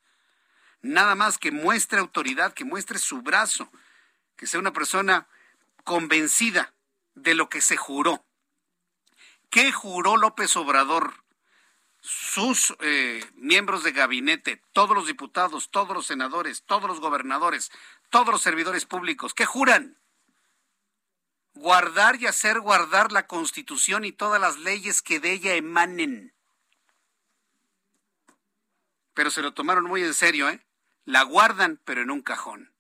Nada más que muestre autoridad, que muestre su brazo, que sea una persona convencida de lo que se juró. ¿Qué juró López Obrador? Sus eh, miembros de gabinete, todos los diputados, todos los senadores, todos los gobernadores, todos los servidores públicos, ¿qué juran? guardar y hacer guardar la Constitución y todas las leyes que de ella emanen. Pero se lo tomaron muy en serio, ¿eh? La guardan, pero en un cajón.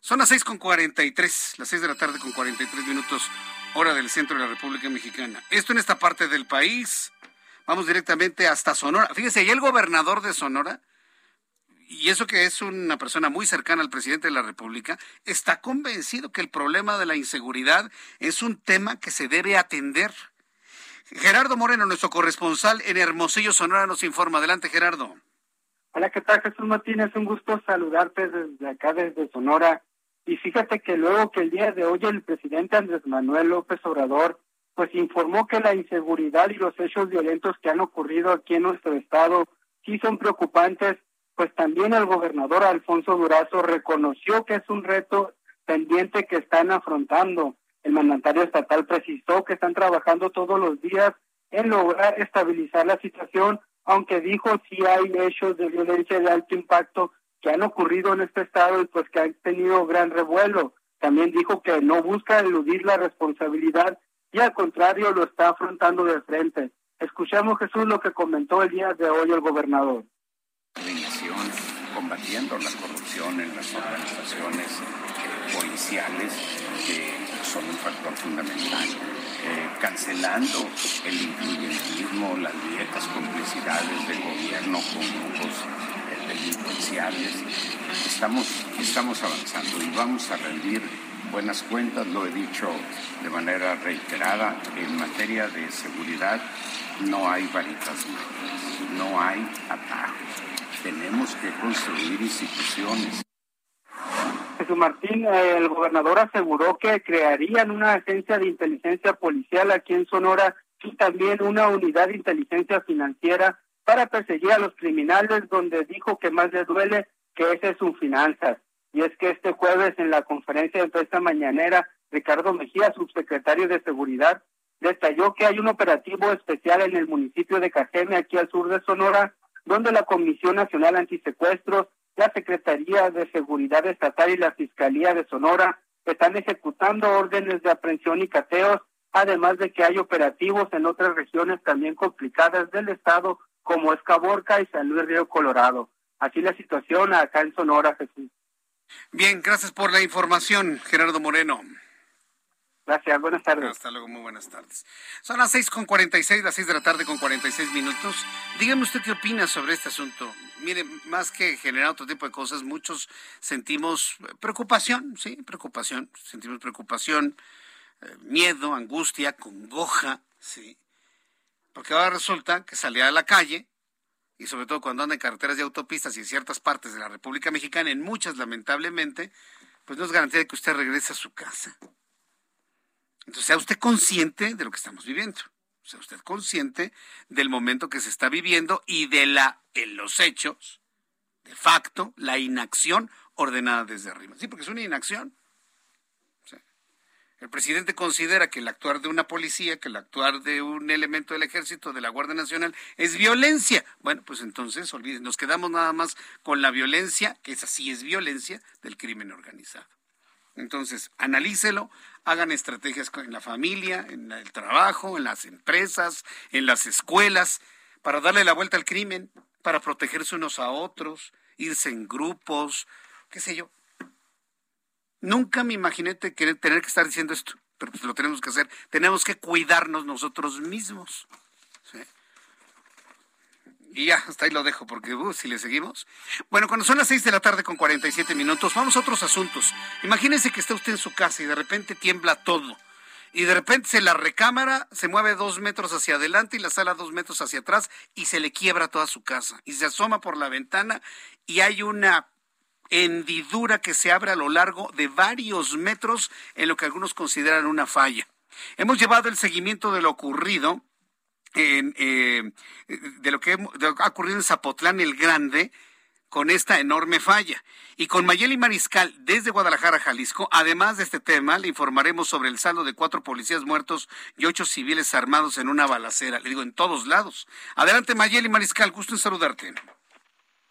Son las seis con cuarenta y tres, las seis de la tarde con cuarenta y tres minutos, hora del centro de la República Mexicana. Esto en esta parte del país. Vamos directamente hasta Sonora. Fíjese, y el gobernador de Sonora, y eso que es una persona muy cercana al presidente de la República, está convencido que el problema de la inseguridad es un tema que se debe atender. Gerardo Moreno, nuestro corresponsal en Hermosillo, Sonora, nos informa. Adelante, Gerardo. Hola, ¿qué tal, Jesús Martínez? Un gusto saludarte desde acá, desde Sonora. Y fíjate que luego que el día de hoy el presidente Andrés Manuel López Obrador pues informó que la inseguridad y los hechos violentos que han ocurrido aquí en nuestro estado sí son preocupantes, pues también el gobernador Alfonso Durazo reconoció que es un reto pendiente que están afrontando. El mandatario estatal precisó que están trabajando todos los días en lograr estabilizar la situación, aunque dijo si hay hechos de violencia de alto impacto que han ocurrido en este estado y pues que han tenido gran revuelo. También dijo que no busca eludir la responsabilidad y al contrario lo está afrontando de frente. Escuchamos Jesús lo que comentó el día de hoy el gobernador. combatiendo la corrupción en las organizaciones policiales, que son un factor fundamental, eh, cancelando el incluyentismo, las viejas complicidades del gobierno con grupos eh, delincuenciales. Estamos, estamos avanzando y vamos a rendir buenas cuentas, lo he dicho de manera reiterada, en materia de seguridad no hay varitas mágicas, no hay atajos. Tenemos que construir instituciones. Jesús Martín, el gobernador aseguró que crearían una agencia de inteligencia policial aquí en Sonora y también una unidad de inteligencia financiera para perseguir a los criminales, donde dijo que más le duele que ese es su finanzas y es que este jueves en la conferencia de prensa mañanera, Ricardo Mejía, subsecretario de Seguridad, detalló que hay un operativo especial en el municipio de Cajeme, aquí al sur de Sonora, donde la Comisión Nacional Antisecuestros, la Secretaría de Seguridad Estatal y la Fiscalía de Sonora están ejecutando órdenes de aprehensión y cateos, además de que hay operativos en otras regiones también complicadas del estado, como Escaborca y San Luis Río Colorado. Así la situación acá en Sonora, Jesús. Bien, gracias por la información, Gerardo Moreno. Gracias, buenas tardes. Hasta luego, muy buenas tardes. Son las seis con cuarenta y seis, las seis de la tarde con cuarenta y seis minutos. Dígame usted qué opina sobre este asunto. Mire, más que generar otro tipo de cosas, muchos sentimos preocupación, sí, preocupación, sentimos preocupación, eh, miedo, angustia, congoja, sí. Porque ahora resulta que salía a la calle y sobre todo cuando anda en carreteras y autopistas y en ciertas partes de la República Mexicana, en muchas lamentablemente, pues no es garantía de que usted regrese a su casa. Entonces, sea usted consciente de lo que estamos viviendo. Sea usted consciente del momento que se está viviendo y de la, en los hechos, de facto, la inacción ordenada desde arriba. Sí, porque es una inacción. El presidente considera que el actuar de una policía, que el actuar de un elemento del ejército, de la Guardia Nacional, es violencia. Bueno, pues entonces, olviden, nos quedamos nada más con la violencia, que esa sí es violencia, del crimen organizado. Entonces, analícelo, hagan estrategias en la familia, en el trabajo, en las empresas, en las escuelas, para darle la vuelta al crimen, para protegerse unos a otros, irse en grupos, qué sé yo. Nunca me imaginé tener que estar diciendo esto, pero pues lo tenemos que hacer. Tenemos que cuidarnos nosotros mismos. Y ya, hasta ahí lo dejo, porque uh, si le seguimos. Bueno, cuando son las seis de la tarde con 47 minutos, vamos a otros asuntos. Imagínense que está usted en su casa y de repente tiembla todo. Y de repente se la recámara se mueve dos metros hacia adelante y la sala dos metros hacia atrás y se le quiebra toda su casa. Y se asoma por la ventana y hay una hendidura que se abre a lo largo de varios metros en lo que algunos consideran una falla. Hemos llevado el seguimiento de lo ocurrido en, eh, de, lo que, ha ocurrido en Zapotlán el Grande con esta enorme falla. Y con Mayeli Mariscal desde Guadalajara, Jalisco, además de este tema, le informaremos sobre el saldo de cuatro policías muertos y ocho civiles armados en una balacera. Le digo, en todos lados. Adelante, Mayeli Mariscal, gusto en saludarte.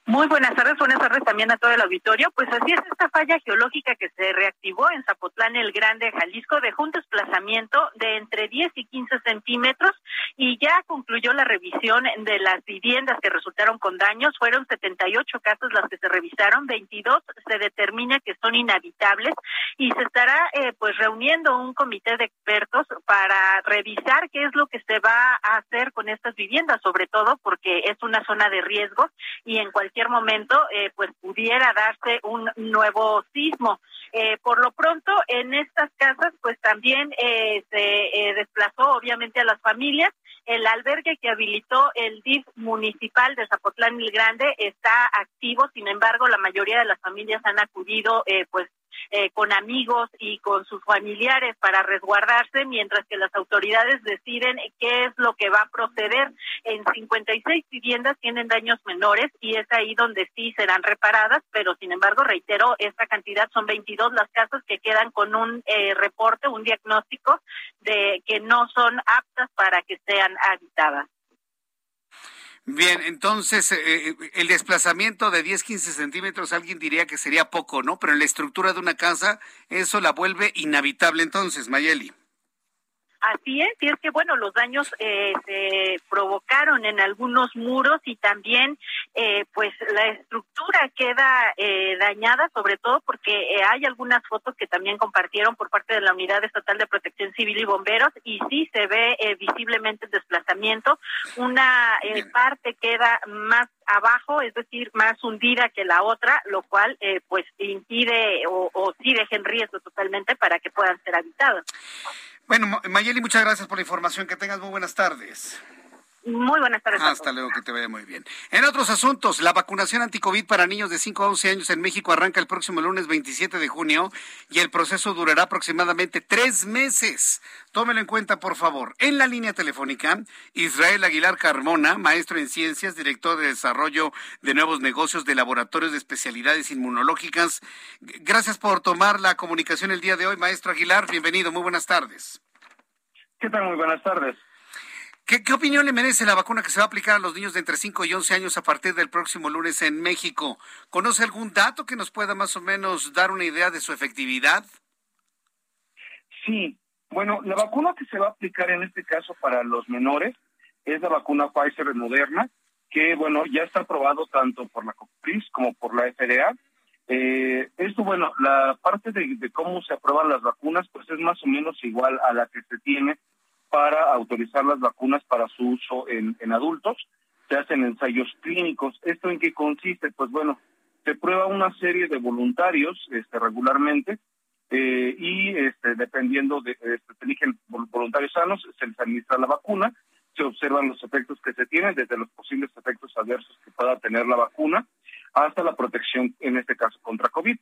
Muy buenas tardes, buenas tardes también a todo el auditorio. Pues así es, esta falla geológica que se reactivó en Zapotlán el Grande, Jalisco, dejó un desplazamiento de entre 10 y 15 centímetros y ya concluyó la revisión de las viviendas que resultaron con daños. Fueron 78 casos las que se revisaron, 22 se determina que son inhabitables y se estará eh, pues reuniendo un comité de expertos para revisar qué es lo que se va a hacer con estas viviendas, sobre todo porque es una zona de riesgo y en cualquier momento eh, pues pudiera darse un nuevo sismo. Eh, por lo pronto, en estas casas, pues también eh, se desplazó obviamente a las familias. El albergue que habilitó el DIF municipal de Zapotlán el Grande está activo, sin embargo, la mayoría de las familias han acudido pues eh, con amigos y con sus familiares para resguardarse, mientras que las autoridades deciden qué es lo que va a proceder. En 56 viviendas tienen daños menores y es ahí donde sí serán reparadas, pero sin embargo, reitero, esta cantidad son 22 las casas que quedan con un eh, reporte, un diagnóstico de que no son aptas para que sean habitadas. Bien, entonces eh, eh, el desplazamiento de 10, 15 centímetros, alguien diría que sería poco, ¿no? Pero en la estructura de una casa eso la vuelve inhabitable entonces, Mayeli. Así es, y es que bueno, los daños eh, se provocaron en algunos muros y también eh, pues la estructura queda eh, dañada, sobre todo porque eh, hay algunas fotos que también compartieron por parte de la Unidad Estatal de Protección Civil y Bomberos y sí se ve eh, visiblemente el desplazamiento. Una parte queda más abajo, es decir, más hundida que la otra, lo cual pues impide o, o sí deja en riesgo totalmente para que puedan ser habitados. Bueno, Mayeli, muchas gracias por la información. Que tengas muy buenas tardes. Muy buenas tardes. Hasta luego, que te vaya muy bien. En otros asuntos, la vacunación anticovid para niños de 5 a 11 años en México arranca el próximo lunes 27 de junio y el proceso durará aproximadamente tres meses. Tómelo en cuenta, por favor. En la línea telefónica, Israel Aguilar Carmona, maestro en ciencias, director de desarrollo de nuevos negocios de laboratorios de especialidades inmunológicas. Gracias por tomar la comunicación el día de hoy, maestro Aguilar. Bienvenido, muy buenas tardes. ¿Qué tal? Muy buenas tardes. ¿Qué, opinión le merece la vacuna que se va a aplicar a los niños de entre 5 y 11 años a partir del próximo lunes en México? ¿Conoce algún dato que nos pueda más o menos dar una idea de su efectividad? Sí, bueno, la vacuna que se va a aplicar en este caso para los menores es la vacuna Pfizer Moderna, que bueno, ya está aprobado tanto por la COFEPRIS como por la FDA. Eh, esto, bueno, la parte de, cómo se aprueban las vacunas, pues es más o menos igual a la que se tiene para autorizar las vacunas para su uso en, en adultos. Se hacen ensayos clínicos. ¿Esto en qué consiste? Pues bueno, se prueba una serie de voluntarios este, regularmente eh, y este, dependiendo de, este, se eligen voluntarios sanos, se les administra la vacuna, se observan los efectos que se tienen, desde los posibles efectos adversos que pueda tener la vacuna hasta la protección, en este caso, contra COVID.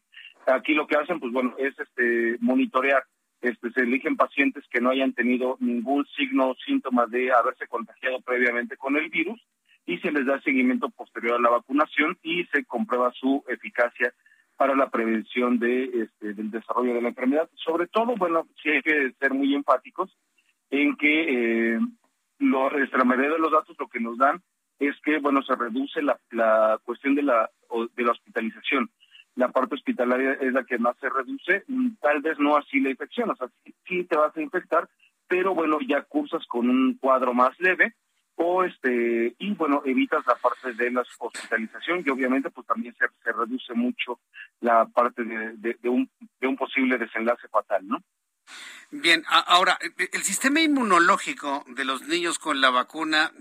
Aquí lo que hacen, pues bueno, es este, monitorear este, se eligen pacientes que no hayan tenido ningún signo o síntoma de haberse contagiado previamente con el virus y se les da seguimiento posterior a la vacunación y se comprueba su eficacia para la prevención de este, del desarrollo de la enfermedad. Sobre todo, bueno, sí hay que ser muy enfáticos en que eh, lo, la mayoría de los datos lo que nos dan es que, bueno, se reduce la, la cuestión de la, de la hospitalización la parte hospitalaria es la que más se reduce, mm, tal vez no así la infección, o sea, sí, te vas a infectar, pero bueno, ya cursas con un cuadro más leve, o este, y bueno, evitas la parte de la hospitalización y obviamente pues también se, se reduce mucho la parte de, de, un, de un posible desenlace fatal, ¿no? Bien, ahora, ¿el sistema inmunológico de los niños con la vacuna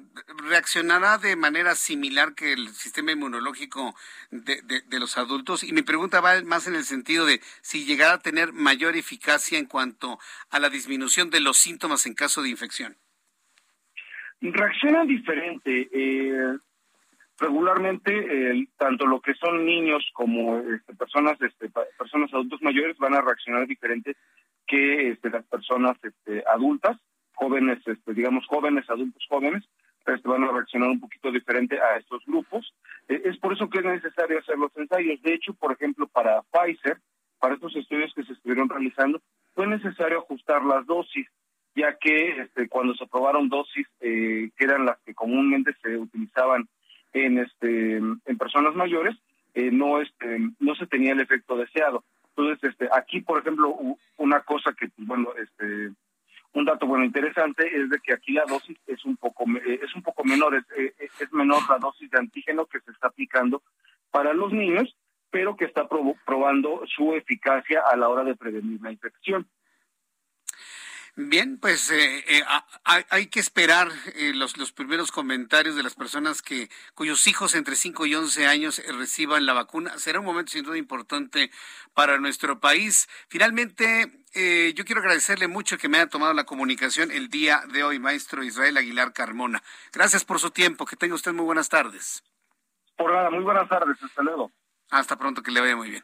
reaccionará de manera similar que el sistema inmunológico de, de, los adultos? Y mi pregunta va más en el sentido de si llegará a tener mayor eficacia en cuanto a la disminución de los síntomas en caso de infección. Reacciona diferente. Eh, regularmente, tanto lo que son niños como este, personas, este, personas adultos mayores van a reaccionar diferente que este, las personas este, adultas, jóvenes, este, digamos jóvenes, adultos jóvenes, este, van a reaccionar un poquito diferente a estos grupos. Eh, es por eso que es necesario hacer los ensayos. De hecho, por ejemplo, para Pfizer, para estos estudios que se estuvieron realizando, fue necesario ajustar las dosis, ya que este, cuando se aprobaron dosis eh, que eran las que comúnmente se utilizaban en este en personas mayores eh, no este no se tenía el efecto deseado. Entonces, este aquí, por ejemplo, una cosa que bueno, este un dato bueno interesante es de que aquí la dosis es un poco eh, es un poco menor es, eh, es menor la dosis de antígeno que se está aplicando para los niños pero que está probando su eficacia a la hora de prevenir la infección Bien, pues eh, eh hay que esperar eh, los, los primeros comentarios de las personas que cuyos hijos entre 5 y 11 años eh, reciban la vacuna. Será un momento sin duda importante para nuestro país. Finalmente, yo quiero agradecerle mucho que me haya tomado la comunicación el día de hoy, maestro Israel Aguilar Carmona. Gracias por su tiempo. Que tenga usted muy buenas tardes. Por nada, muy buenas tardes. Hasta. Hasta pronto, que le vaya muy bien.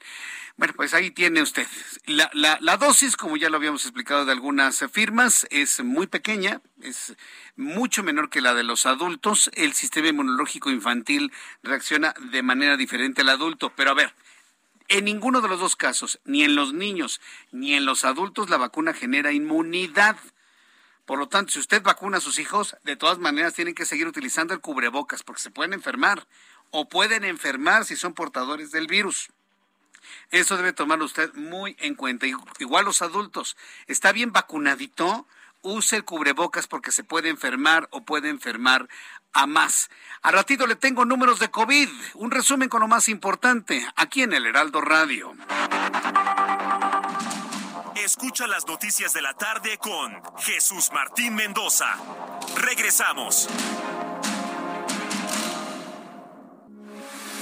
Bueno, pues ahí tiene usted. La, la, la, dosis, como ya lo habíamos explicado de algunas firmas, es muy pequeña, es mucho menor que la de los adultos. El sistema inmunológico infantil reacciona de manera diferente al adulto. Pero a ver, en ninguno de los dos casos, ni en los niños ni en los adultos, la vacuna genera inmunidad. Por lo tanto, si usted vacuna a sus hijos, de todas maneras tienen que seguir utilizando el cubrebocas porque se pueden enfermar o pueden enfermar si son portadores del virus. Eso debe tomarlo usted muy en cuenta. Igual los adultos. ¿Está bien vacunadito? Use el cubrebocas porque se puede enfermar o puede enfermar a más. A ratito le tengo números de COVID. Un resumen con lo más importante aquí en el Heraldo Radio. Escucha las noticias de la tarde con Jesús Martín Mendoza. Regresamos.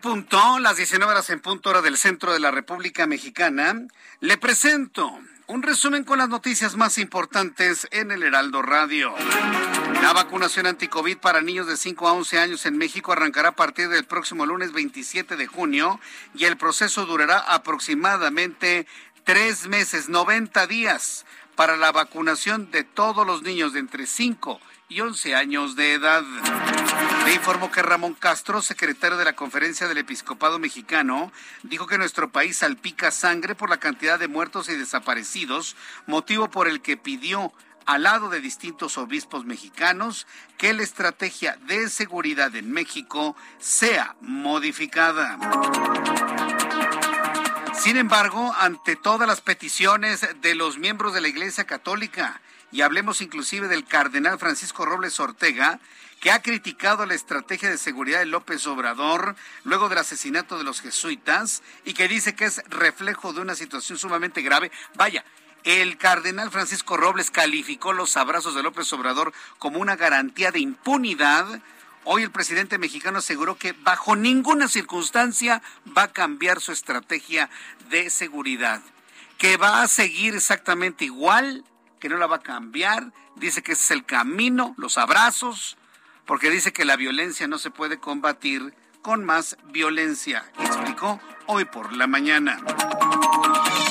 Punto, las 19 horas en punto hora del centro de la República Mexicana. Le presento un resumen con las noticias más importantes en el Heraldo Radio. La vacunación anticovid para niños de 5 a 11 años en México arrancará a partir del próximo lunes 27 de junio y el proceso durará aproximadamente tres meses, 90 días, para la vacunación de todos los niños de entre 5 y 11 años de edad. Le informó que Ramón Castro, secretario de la Conferencia del Episcopado Mexicano, dijo que nuestro país salpica sangre por la cantidad de muertos y desaparecidos, motivo por el que pidió al lado de distintos obispos mexicanos que la estrategia de seguridad en México sea modificada. Sin embargo, ante todas las peticiones de los miembros de la Iglesia Católica, y hablemos inclusive del cardenal Francisco Robles Ortega, que ha criticado la estrategia de seguridad de López Obrador luego del asesinato de los jesuitas y que dice que es reflejo de una situación sumamente grave. Vaya, el cardenal Francisco Robles calificó los abrazos de López Obrador como una garantía de impunidad. Hoy el presidente mexicano aseguró que bajo ninguna circunstancia va a cambiar su estrategia de seguridad, que va a seguir exactamente igual, que no la va a cambiar, dice que ese es el camino, los abrazos, porque dice que la violencia no se puede combatir con más violencia, explicó hoy por la mañana.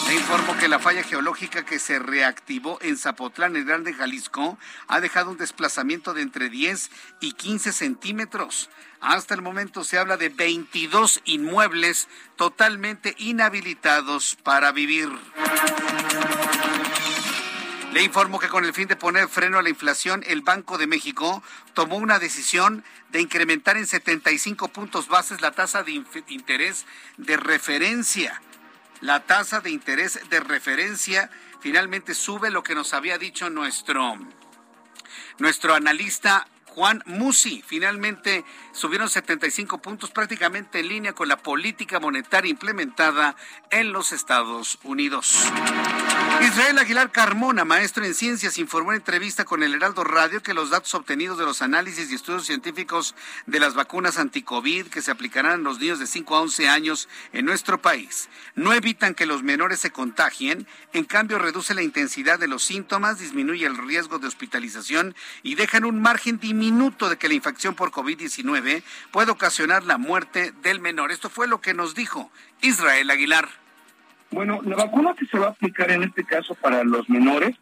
Le informo que la falla geológica que se reactivó en Zapotlán, el Grande Jalisco, ha dejado un desplazamiento de entre 10 y 15 centímetros. Hasta el momento se habla de 22 inmuebles totalmente inhabilitados para vivir. Le informo que con el fin de poner freno a la inflación, el Banco de México tomó una decisión de incrementar en 75 puntos bases la tasa de interés de referencia. La tasa de interés de referencia finalmente sube lo que nos había dicho nuestro, nuestro analista Juan Musi. Finalmente subieron 75 puntos prácticamente en línea con la política monetaria implementada en los Estados Unidos. Israel Aguilar Carmona, maestro en ciencias, informó en entrevista con el Heraldo Radio que los datos obtenidos de los análisis y estudios científicos de las vacunas anti-COVID que se aplicarán a los niños de 5 a 11 años en nuestro país no evitan que los menores se contagien, en cambio reduce la intensidad de los síntomas, disminuye el riesgo de hospitalización y dejan un margen diminuto de que la infección por COVID-19 puede ocasionar la muerte del menor. Esto fue lo que nos dijo Israel Aguilar. Bueno, la vacuna que se va a aplicar en este caso para los menores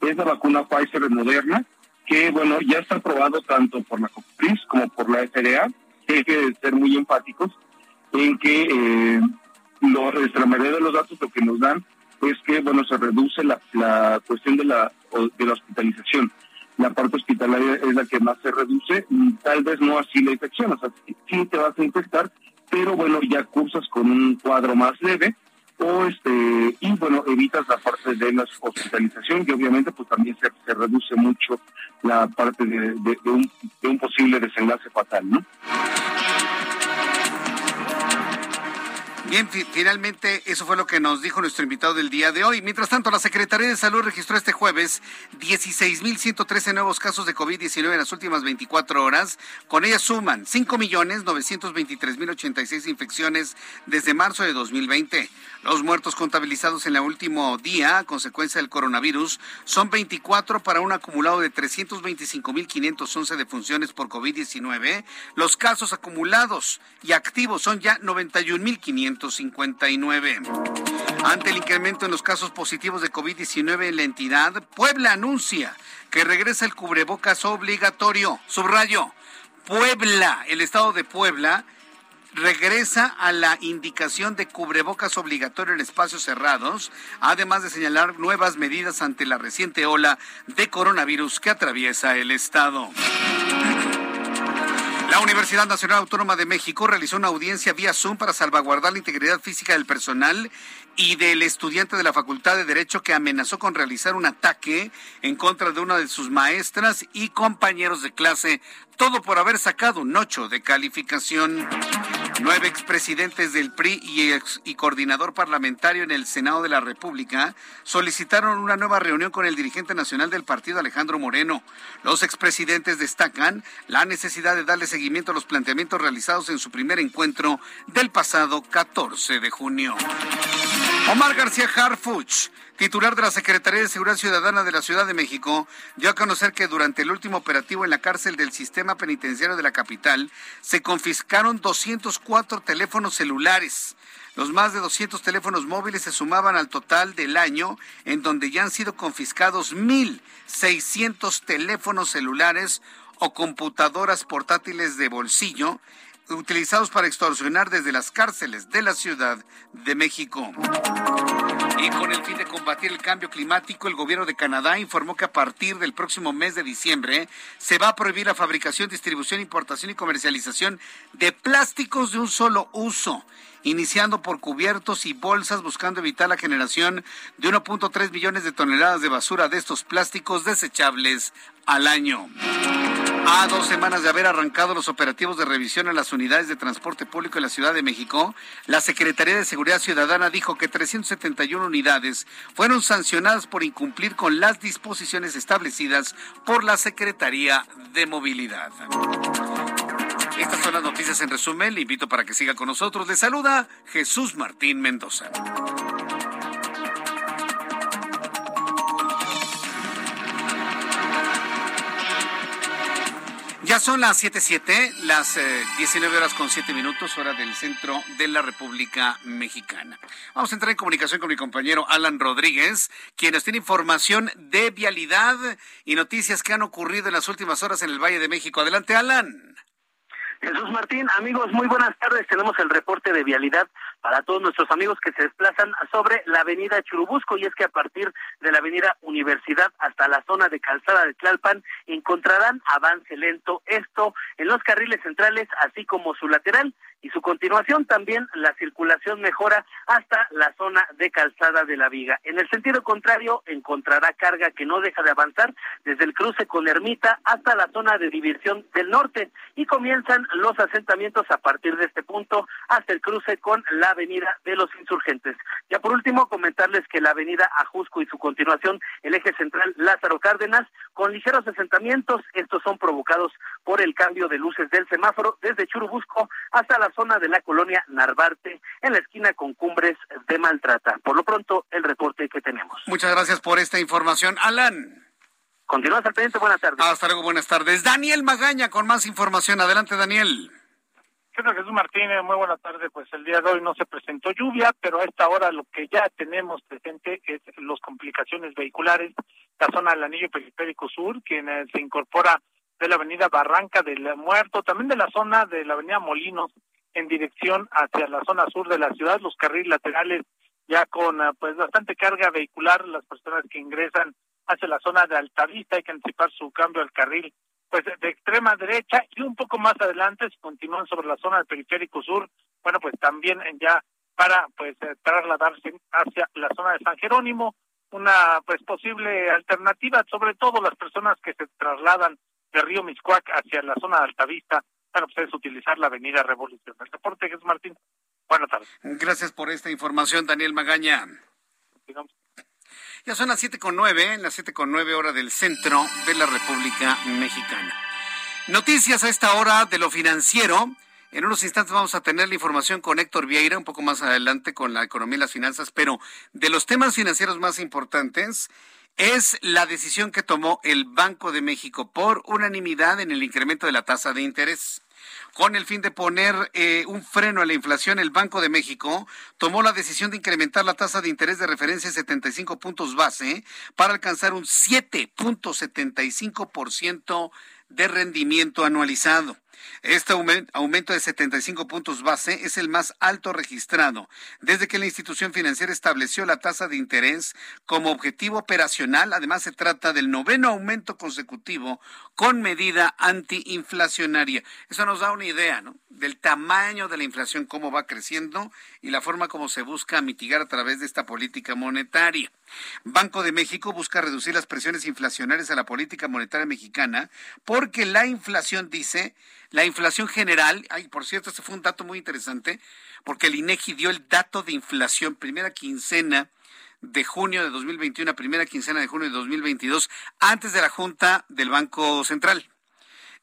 es la vacuna Pfizer Moderna, que bueno, ya está aprobado tanto por la COFEPRIS como por la FDA, hay que ser muy empáticos en que eh, la mayoría de los datos lo que nos dan es que bueno se reduce la, la cuestión de la de la hospitalización la parte hospitalaria es la que más se reduce, tal vez no así la infección, o sea, sí te vas a infectar, pero bueno, ya cursas con un cuadro más leve, o este, y bueno, evitas la parte de la hospitalización y obviamente pues también se, se reduce mucho la parte de, de, un, de un posible desenlace fatal, ¿no? Bien, finalmente eso fue lo que nos dijo nuestro invitado del día de hoy. Mientras tanto, la Secretaría de Salud registró este jueves 16.113 nuevos casos de COVID-19 en las últimas 24 horas. Con ellas suman 5.923.086 infecciones desde marzo de 2020. Los muertos contabilizados en el último día a consecuencia del coronavirus son 24 para un acumulado de 325.511 defunciones por COVID-19. Los casos acumulados y activos son ya 91.559. Ante el incremento en los casos positivos de COVID-19 en la entidad, Puebla anuncia que regresa el cubrebocas obligatorio. Subrayo, Puebla, el estado de Puebla, regresa a la indicación de cubrebocas obligatorio en espacios cerrados, además de señalar nuevas medidas ante la reciente ola de coronavirus que atraviesa el estado. La Universidad Nacional Autónoma de México realizó una audiencia vía Zoom para salvaguardar la integridad física del personal y del estudiante de la Facultad de Derecho que amenazó con realizar un ataque en contra de una de sus maestras y compañeros de clase, todo por haber sacado un ocho de calificación. Nueve expresidentes del PRI y, y coordinador parlamentario en el Senado de la República solicitaron una nueva reunión con el dirigente nacional del partido, Alejandro Moreno. Los expresidentes destacan la necesidad de darle seguimiento a los planteamientos realizados en su primer encuentro del pasado 14 de junio. Omar García Harfuch, titular de la Secretaría de Seguridad Ciudadana de la Ciudad de México, dio a conocer que durante el último operativo en la cárcel del sistema penitenciario de la capital se confiscaron 204 teléfonos celulares. Los más de 200 teléfonos móviles se sumaban al total del año, en donde ya han sido confiscados 1.600 teléfonos celulares o computadoras portátiles de bolsillo utilizados para extorsionar desde las cárceles de la Ciudad de México. Y con el fin de combatir el cambio climático, el gobierno de Canadá informó que a partir del próximo mes de diciembre se va a prohibir la fabricación, distribución, importación y comercialización de plásticos de un solo uso iniciando por cubiertos y bolsas, buscando evitar la generación de 1.3 millones de toneladas de basura de estos plásticos desechables al año. A dos semanas de haber arrancado los operativos de revisión en las unidades de transporte público en la Ciudad de México, la Secretaría de Seguridad Ciudadana dijo que 371 unidades fueron sancionadas por incumplir con las disposiciones establecidas por la Secretaría de Movilidad. Estas son las noticias en resumen. Le invito para que siga con nosotros. Le saluda Jesús Martín Mendoza. Ya son las 7.7, las 19 eh, horas con 7 minutos, hora del centro de la República Mexicana. Vamos a entrar en comunicación con mi compañero Alan Rodríguez, quien nos tiene información de vialidad y noticias que han ocurrido en las últimas horas en el Valle de México. Adelante, Alan. Jesús Martín, amigos, muy buenas tardes. Tenemos el reporte de vialidad para todos nuestros amigos que se desplazan sobre la avenida Churubusco y es que a partir de la avenida Universidad hasta la zona de Calzada de Tlalpan encontrarán avance lento, esto en los carriles centrales así como su lateral y su continuación también la circulación mejora hasta la zona de Calzada de la Viga. En el sentido contrario encontrará carga que no deja de avanzar desde el cruce con Ermita hasta la zona de diversión del norte y comienzan los asentamientos a partir de este punto hasta el cruce con la avenida de los insurgentes. Ya por último comentarles que la avenida Ajusco y su continuación el eje central Lázaro Cárdenas con ligeros asentamientos, estos son provocados por el cambio de luces del semáforo desde Churubusco hasta la zona de la colonia Narvarte, en la esquina con Cumbres de Maltrata. Por lo pronto, el reporte que tenemos. Muchas gracias por esta información, Alan. Continúas al pendiente, buenas tardes. Hasta luego, buenas tardes. Daniel Magaña con más información. Adelante, Daniel. ¿Qué tal, Jesús Martínez? Muy buenas tardes. Pues el día de hoy no se presentó lluvia, pero a esta hora lo que ya tenemos presente es las complicaciones vehiculares. La zona del anillo periférico sur, quien eh, se incorpora de la avenida Barranca del Muerto, también de la zona de la avenida Molinos, en dirección hacia la zona sur de la ciudad, los carriles laterales ya con ah, pues bastante carga vehicular, las personas que ingresan hacia la zona de Altavista hay que anticipar su cambio al carril pues de extrema derecha y un poco más adelante si continúan sobre la zona del periférico sur, bueno pues también ya para pues eh, trasladarse hacia la zona de San Jerónimo, una pues posible alternativa, sobre todo las personas que se trasladan de Río Miscuac hacia la zona de Altavista bueno, pues es utilizar la avenida Revolución. El reporte, es Martín. Buenas tardes. Gracias por esta información, Daniel Magaña. Ya son las siete con nueve, las siete con nueve hora del centro de la República Mexicana. Noticias a esta hora de lo financiero. En unos instantes vamos a tener la información con Héctor Vieira, un poco más adelante con la economía y las finanzas, pero de los temas financieros más importantes es la decisión que tomó el Banco de México por unanimidad en el incremento de la tasa de interés. Con el fin de poner eh, un freno a la inflación, el Banco de México tomó la decisión de incrementar la tasa de interés de referencia a 75 puntos base para alcanzar un 7.75% de rendimiento anualizado. Este aumento de 75 puntos base es el más alto registrado desde que la institución financiera estableció la tasa de interés como objetivo operacional. Además, se trata del noveno aumento consecutivo con medida antiinflacionaria. Eso nos da una idea ¿no? del tamaño de la inflación, cómo va creciendo y la forma como se busca mitigar a través de esta política monetaria. Banco de México busca reducir las presiones inflacionarias a la política monetaria mexicana porque la inflación, dice, la inflación general, ay, por cierto, este fue un dato muy interesante, porque el INEGI dio el dato de inflación, primera quincena de junio de 2021 primera quincena de junio de 2022, antes de la Junta del Banco Central.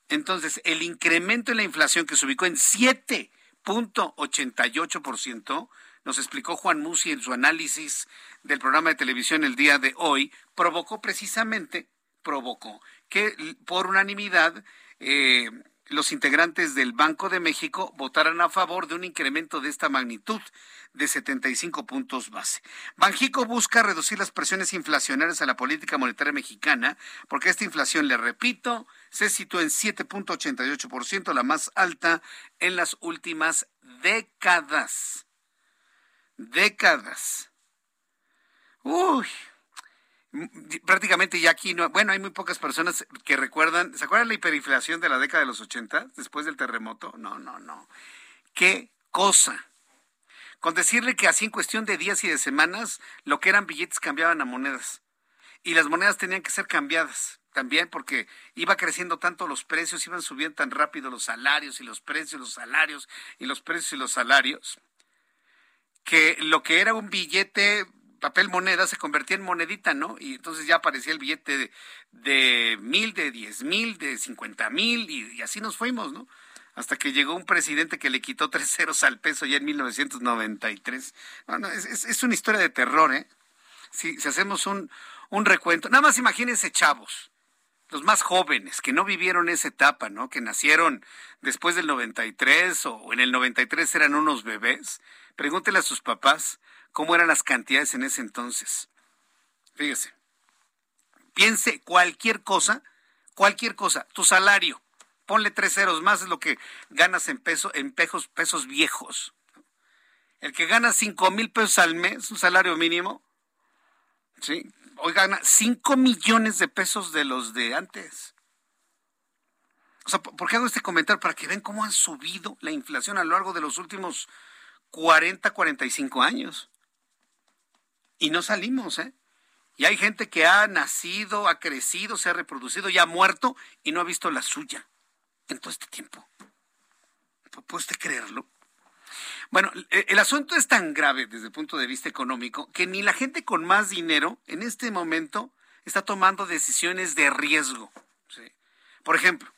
Entonces, el incremento en la inflación que se ubicó en 7.88%, nos explicó Juan Musi en su análisis del programa de televisión el día de hoy, provocó precisamente, provocó que por unanimidad eh, los integrantes del Banco de México votaran a favor de un incremento de esta magnitud de 75 puntos base. Banjico busca reducir las presiones inflacionarias a la política monetaria mexicana porque esta inflación, le repito, se sitúa en 7.88%, la más alta en las últimas décadas. Décadas. Uy, prácticamente ya aquí no, bueno, hay muy pocas personas que recuerdan, ¿se acuerdan la hiperinflación de la década de los 80 después del terremoto? No, no, no. ¿Qué cosa? Con decirle que así en cuestión de días y de semanas, lo que eran billetes cambiaban a monedas. Y las monedas tenían que ser cambiadas también porque iba creciendo tanto los precios, iban subiendo tan rápido los salarios y los precios, los salarios y los precios y los salarios, que lo que era un billete papel moneda se convertía en monedita, ¿no? Y entonces ya aparecía el billete de, mil, de diez mil, de cincuenta mil, y, así nos fuimos, ¿no? Hasta que llegó un presidente que le quitó tres ceros al peso ya en 1993. No, es, es, una historia de terror, ¿eh? Si, si hacemos un, un recuento, nada más imagínense, chavos, los más jóvenes, que no vivieron esa etapa, ¿no? Que nacieron después del 93 o en el 93 eran unos bebés. Pregúntele a sus papás cómo eran las cantidades en ese entonces. Fíjese. Piense cualquier cosa, cualquier cosa, tu salario, ponle tres ceros más es lo que ganas en pesos, en pesos, viejos. El que gana cinco mil pesos al mes, un salario mínimo, hoy gana 5 millones de pesos de los de antes. O sea, ¿por qué hago este comentario? Para que vean cómo han subido la inflación a lo largo de los últimos 40, 45 años. Y no salimos, ¿eh? Y hay gente que ha nacido, ha crecido, se ha reproducido y ha muerto y no ha visto la suya en todo este tiempo. ¿Puede usted creerlo? Bueno, e, el asunto es tan grave desde el punto de vista económico que ni la gente con más dinero en este momento está tomando decisiones de riesgo. Por ejemplo,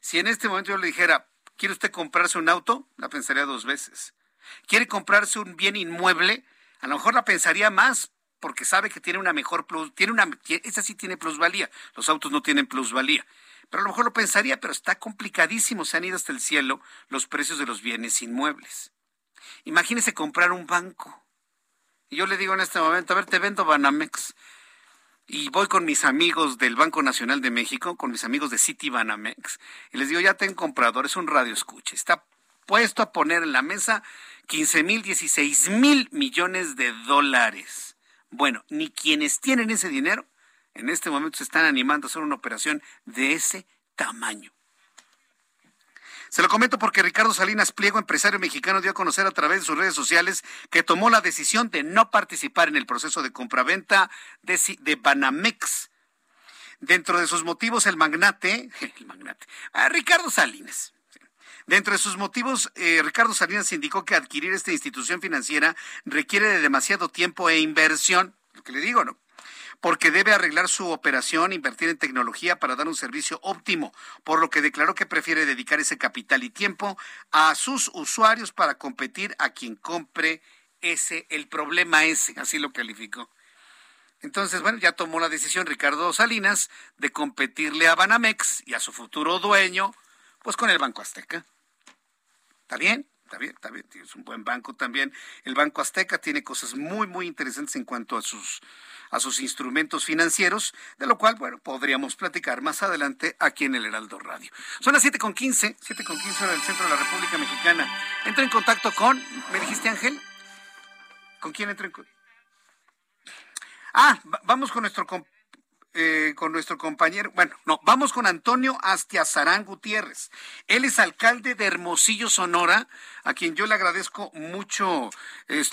si en este momento yo le dijera, ¿quiere usted comprarse un auto? La pensaría dos veces. ¿Quiere comprarse un bien inmueble? A lo mejor la pensaría más porque sabe que tiene una mejor plus, tiene una, esa sí tiene plusvalía. Los autos no tienen plusvalía. Pero a lo mejor lo pensaría, pero está complicadísimo. Se han ido hasta el cielo los precios de los bienes inmuebles. Imagínese comprar un banco. Y yo le digo en este momento, a ver, te vendo Banamex. Y voy con mis amigos del Banco Nacional de México, con mis amigos de City Banamex, y les digo, ya tengo comprador, es un radio escuche. Está puesto a poner en la mesa 15 mil, 16 mil millones de dólares. Bueno, ni quienes tienen ese dinero en este momento se están animando a hacer una operación de ese tamaño. Se lo comento porque Ricardo Salinas Pliego, empresario mexicano, dio a conocer a través de sus redes sociales que tomó la decisión de no participar en el proceso de compraventa de, Banamex. Dentro de sus motivos, el magnate, el magnate, Ricardo Salinas. Dentro de sus motivos, eh, Ricardo Salinas indicó que adquirir esta institución financiera requiere de demasiado tiempo e inversión. Lo que le digo, ¿no? porque debe arreglar su operación, invertir en tecnología para dar un servicio óptimo, por lo que declaró que prefiere dedicar ese capital y tiempo a sus usuarios para competir a quien compre ese, el problema ese, así lo calificó. Entonces, bueno, ya tomó la decisión Ricardo Salinas de competirle a Banamex y a su futuro dueño, pues con el Banco Azteca. ¿Está bien? Está bien, está bien, es un buen banco también. El Banco Azteca tiene cosas muy, muy interesantes en cuanto a sus a sus instrumentos financieros, de lo cual, bueno, podríamos platicar más adelante aquí en el Heraldo Radio. Son las 7.15, 7.15 hora del centro de la República Mexicana. Entra en contacto con, ¿me dijiste Ángel? ¿Con quién entra en contacto? Ah, vamos con nuestro eh, con nuestro compañero, bueno, no, vamos con Antonio Astiazarán Gutiérrez. Él es alcalde de Hermosillo, Sonora, a quien yo le agradezco mucho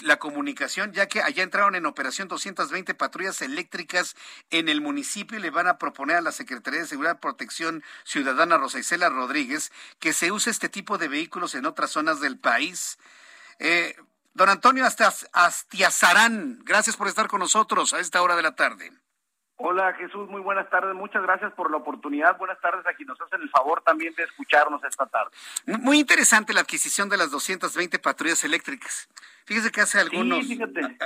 la comunicación, ya que allá entraron en operación 220 patrullas eléctricas en el municipio y le van a proponer a la Secretaría de Seguridad y Protección Ciudadana Rosa Isela Rodríguez que se use este tipo de vehículos en otras zonas del país. Eh, don Antonio Astiazarán, gracias por estar con nosotros a esta hora de la tarde. Hola Jesús, muy buenas tardes. Muchas gracias por la oportunidad. Buenas tardes a quienes nos hacen el favor también de escucharnos esta tarde. Muy interesante la adquisición de las 220 patrullas eléctricas. Fíjese que hace algunos... Sí, fíjate.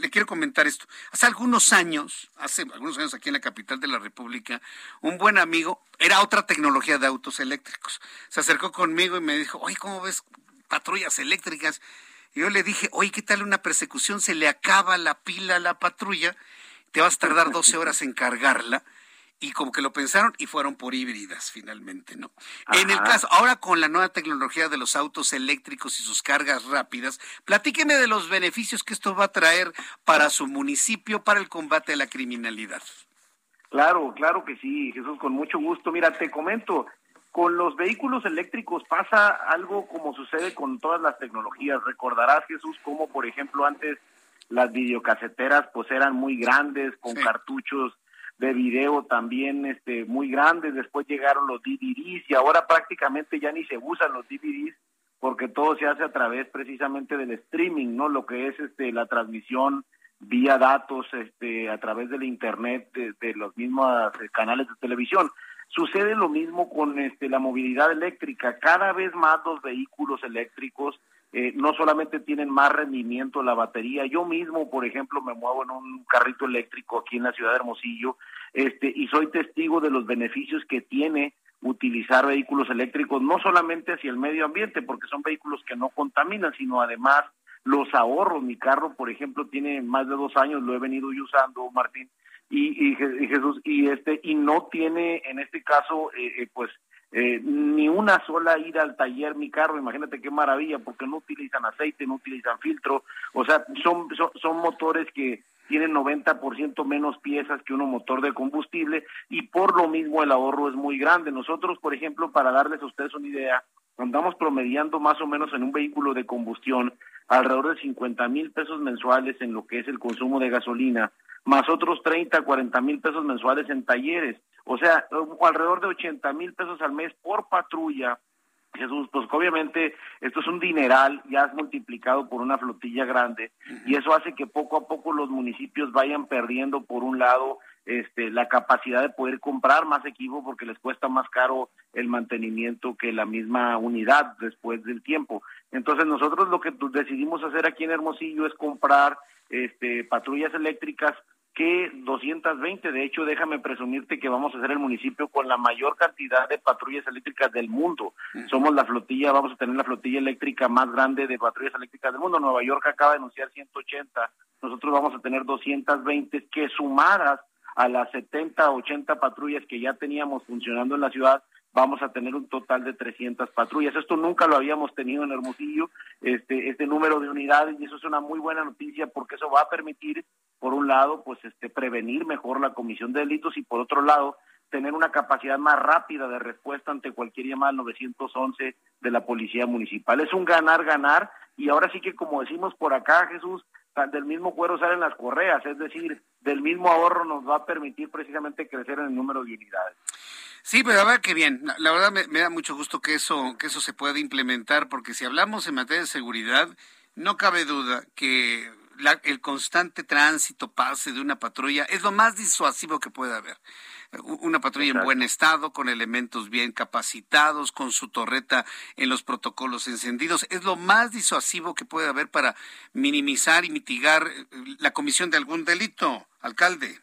le quiero comentar esto. Hace algunos años, hace algunos años aquí en la capital de la República, un buen amigo, era otra tecnología de autos eléctricos. Se acercó conmigo y me dijo, oye, ¿cómo ves patrullas eléctricas? Y yo le dije, oye, ¿qué tal una persecución? Se le acaba la pila a la patrulla te vas a tardar 12 horas en cargarla y como que lo pensaron y fueron por híbridas finalmente, ¿no? En el caso, ahora con la nueva tecnología de los autos eléctricos y sus cargas rápidas, platíqueme de los beneficios que esto va a traer para su municipio para el combate a la criminalidad. Claro, claro que sí, Jesús, con mucho gusto. Mira, te comento, con los vehículos eléctricos pasa algo como sucede con todas las tecnologías. Recordarás, Jesús, como por ejemplo antes las videocaseteras pues eran muy grandes, con cartuchos de video también este muy grandes, después llegaron los DVDs y ahora prácticamente ya ni se usan los DVDs porque todo se hace a través precisamente del streaming, ¿no? Lo que es este la transmisión vía datos este a través del internet de, los mismos eh, canales de televisión. Sucede lo mismo con este, la movilidad eléctrica. Cada vez más los vehículos eléctricos eh, no solamente tienen más rendimiento la batería. Yo mismo, por ejemplo, me muevo en un carrito eléctrico aquí en la ciudad de Hermosillo este, y soy testigo de los beneficios que tiene utilizar vehículos eléctricos, no solamente hacia el medio ambiente, porque son vehículos que no contaminan, sino además los ahorros. Mi carro, por ejemplo, tiene más de dos años, lo he venido usando, Martín, y, y, Jesús, y este, y no tiene en este caso, eh, eh, pues, eh, ni una sola ida al taller mi carro, imagínate qué maravilla, porque no utilizan aceite, no utilizan filtro, o sea, son, son, son motores que tienen 90% menos piezas que uno motor de combustible y por lo mismo el ahorro es muy grande. Nosotros, por ejemplo, para darles a ustedes una idea, andamos promediando más o menos en un vehículo de combustión alrededor de 50 mil pesos mensuales en lo que es el consumo de gasolina, más otros 30, 40 mil pesos mensuales en talleres. O sea, alrededor de 80 mil pesos al mes por patrulla Jesús, pues obviamente esto es un dineral, ya has multiplicado por una flotilla grande y eso hace que poco a poco los municipios vayan perdiendo por un lado este, la capacidad de poder comprar más equipo porque les cuesta más caro el mantenimiento que la misma unidad después del tiempo. Entonces nosotros lo que decidimos hacer aquí en Hermosillo es comprar este, patrullas eléctricas que 220. De hecho, déjame presumirte que vamos a ser el municipio con la mayor cantidad de patrullas eléctricas del mundo. Somos la flotilla, vamos a tener la flotilla eléctrica más grande de patrullas eléctricas del mundo. Nueva York acaba de anunciar 180. Nosotros vamos a tener 220 que sumadas a las 70, 80 patrullas que ya teníamos funcionando en la ciudad, vamos a tener un total de 300 patrullas. Esto nunca lo habíamos tenido en Hermosillo, este, este número de unidades, y eso es una muy buena noticia porque eso va a permitir, por un lado, pues este, prevenir mejor la comisión de delitos y por otro lado, tener una capacidad más rápida de respuesta ante cualquier llamada al 911 de la Policía Municipal. Es un ganar-ganar y ahora sí que como decimos por acá, Jesús, del mismo cuero salen las correas, es decir, del mismo ahorro nos va a permitir precisamente crecer en el número de unidades. Sí, pero a ver qué bien. La, verdad me, da mucho gusto que eso, que eso se pueda implementar, porque si hablamos en materia de seguridad, no cabe duda que el constante tránsito, pase de una patrulla, es lo más disuasivo que puede haber. Una patrulla en buen estado, con elementos bien capacitados, con su torreta en los protocolos encendidos, es lo más disuasivo que puede haber para minimizar y mitigar eh, la comisión de algún delito, alcalde.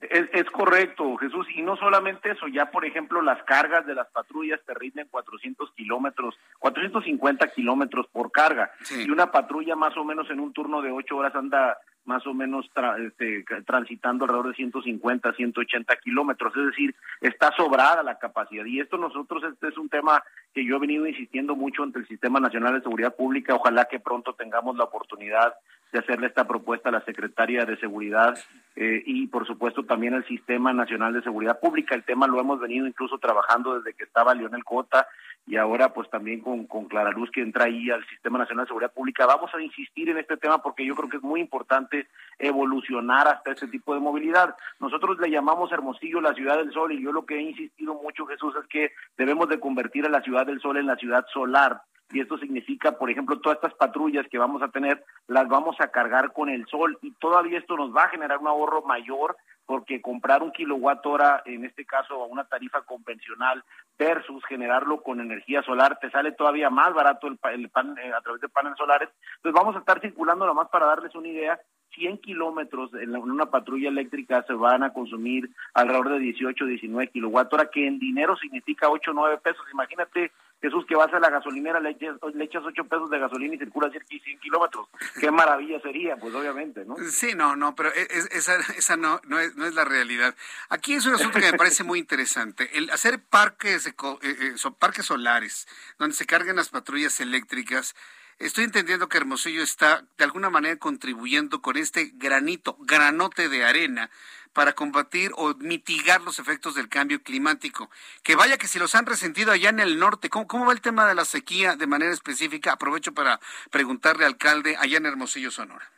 Es, correcto, Jesús, y no solamente eso, ya por ejemplo las cargas de las patrullas te rinden 400 kilómetros, 450 kilómetros por carga, y una patrulla más o menos en un turno de ocho horas anda más o menos este, transitando alrededor de 150, 180 kilómetros, es decir, está sobrada la capacidad. Y esto nosotros, este es un tema que yo he venido insistiendo mucho ante el Sistema Nacional de Seguridad Pública, ojalá que pronto tengamos la oportunidad de hacerle esta propuesta a la Secretaria de Seguridad eh, y por supuesto también al Sistema Nacional de Seguridad Pública. El tema lo hemos venido incluso trabajando desde que estaba Leonel Cota y ahora pues también con, con Clara Luz que entra ahí al Sistema Nacional de Seguridad Pública. Vamos a insistir en este tema porque yo creo que es muy importante evolucionar hasta este tipo de movilidad. Nosotros le llamamos Hermosillo la ciudad del sol y yo lo que he insistido mucho Jesús es que debemos de convertir a la ciudad del sol en la ciudad solar y esto significa, por ejemplo, todas estas patrullas que vamos a tener, las vamos a cargar con el sol y todavía esto nos va a generar un ahorro mayor porque comprar un kilowatt hora, en este caso a una tarifa convencional, versus generarlo con energía solar, te sale todavía más barato el, el pan, eh, a través de paneles solares. Entonces vamos a estar circulando nomás para darles una idea 100 kilómetros en una patrulla eléctrica se van a consumir alrededor de 18, 19 kilowatt hora, que en dinero significa 8, 9 pesos. Imagínate, Jesús, que vas a la gasolinera, le echas, le echas 8 pesos de gasolina y circulas 100 kilómetros. Qué maravilla sería, pues obviamente, ¿no? Sí, no, no, pero e, esa, esa no, no, es, no es la realidad. Aquí es un asunto que me parece muy interesante. El hacer parques, eh, eh, parques solares, donde se carguen las patrullas eléctricas, Estoy entendiendo que Hermosillo está de alguna manera contribuyendo con este granito, granote de arena para combatir o mitigar los efectos del cambio climático. Que vaya que si los han resentido allá en el norte, ¿cómo, cómo va el tema de la sequía de manera específica? Aprovecho para preguntarle al alcalde allá en Hermosillo, Sonora.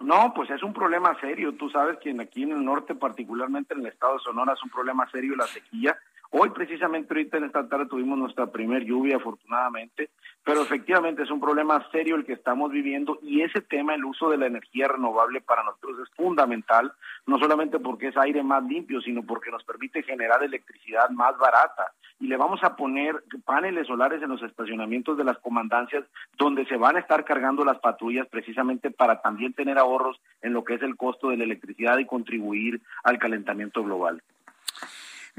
No, pues es un problema serio. Tú sabes que aquí en el norte, particularmente en el estado de Sonora, es un problema serio la sequía. Hoy precisamente ahorita en esta tarde tuvimos nuestra primer lluvia afortunadamente, pero efectivamente es un problema serio el que estamos viviendo y ese tema, el uso de la energía renovable para nosotros es fundamental, no solamente porque es aire más limpio, sino porque nos permite generar electricidad más barata y le vamos a poner paneles solares en los estacionamientos de las comandancias donde se van a estar cargando las patrullas precisamente para también tener ahorros en lo que es el costo de la electricidad y contribuir al calentamiento global.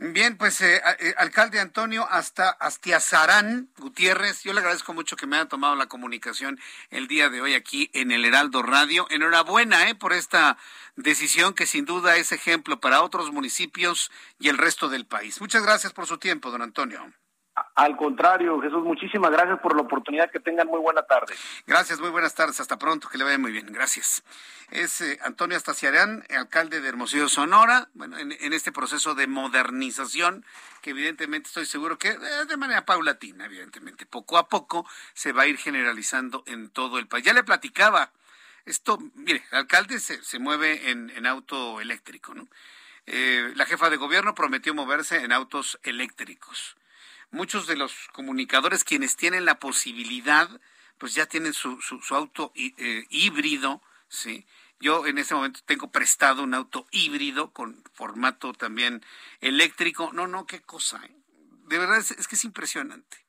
Bien, pues eh, eh, alcalde Antonio hasta Astiazarán Gutiérrez, yo le agradezco mucho que me haya tomado la comunicación el día de hoy aquí en el Heraldo Radio. Enhorabuena eh, por esta decisión que sin duda es ejemplo para otros municipios y el resto del país. Muchas gracias por su tiempo, don Antonio. Al contrario, Jesús, muchísimas gracias por la oportunidad. Que tengan muy buena tarde. Gracias, muy buenas tardes. Hasta pronto, que le vaya muy bien. Gracias. Es eh, Antonio Astaciarán, alcalde de Hermosillo, Sonora, bueno, en, este proceso de modernización, que evidentemente estoy seguro que eh, de manera paulatina, evidentemente, poco a poco se va a ir generalizando en todo el país. Ya le platicaba, esto, mire, el alcalde se, se mueve en, en, auto eléctrico, ¿no? Eh, la jefa de gobierno prometió moverse en autos eléctricos muchos de los comunicadores quienes tienen la posibilidad, pues ya tienen su, su, auto eh, híbrido, ¿sí? Yo en este momento tengo prestado un auto híbrido con formato también eléctrico. No, no, qué cosa. ¿eh? De verdad es, es, que es impresionante.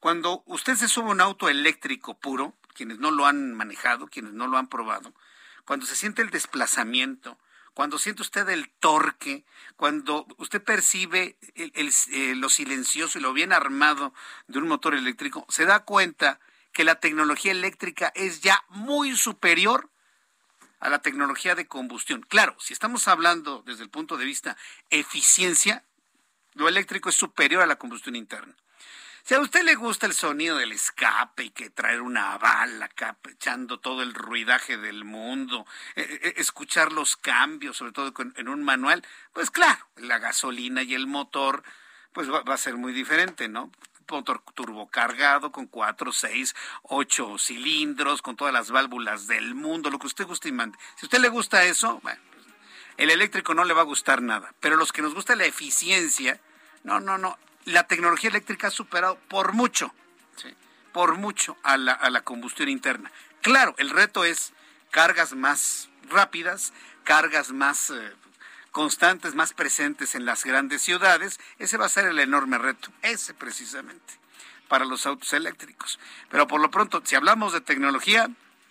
Cuando usted se sube a un auto eléctrico puro, quienes no lo han manejado, quienes no lo han probado, cuando se siente el desplazamiento, cuando siente usted el torque, cuando usted percibe eh, lo silencioso y lo bien armado de un motor eléctrico, se da cuenta que la tecnología eléctrica es ya muy superior a la tecnología de combustión. Claro, si estamos hablando desde el punto de vista eficiencia, lo eléctrico es superior a la combustión interna. Si a usted le gusta el sonido del escape y que traer una bala acá echando todo el ruidaje del mundo, eh, eh, escuchar los cambios, sobre todo en un manual, pues claro, la gasolina y el motor, pues va, a ser muy diferente, ¿no? motor turbocargado con cuatro, seis, ocho cilindros, con todas las válvulas del mundo, lo que usted guste y mande. Si a usted le gusta eso, bueno, el eléctrico no le va a gustar nada, pero los que nos gusta la eficiencia, no, no, no, la tecnología eléctrica ha superado por mucho, por mucho a la, a la combustión interna. Claro, el reto es cargas más rápidas, cargas más eh, constantes, más presentes en las grandes ciudades. Ese va a ser el enorme reto, ese precisamente, para los autos eléctricos. Pero por lo pronto, si hablamos de tecnología,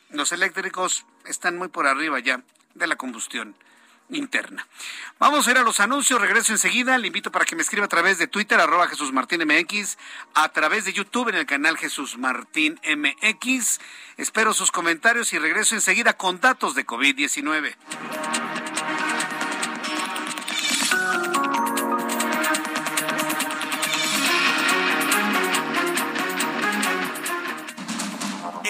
los eléctricos están muy por arriba ya de la combustión interna. Vamos a ir a los anuncios, regreso enseguida. Le invito para que me escriba a través de Twitter, arroba Jesús Martín MX, a través de YouTube en el canal Jesús Martín MX. Espero sus comentarios y regreso enseguida con datos de COVID-19.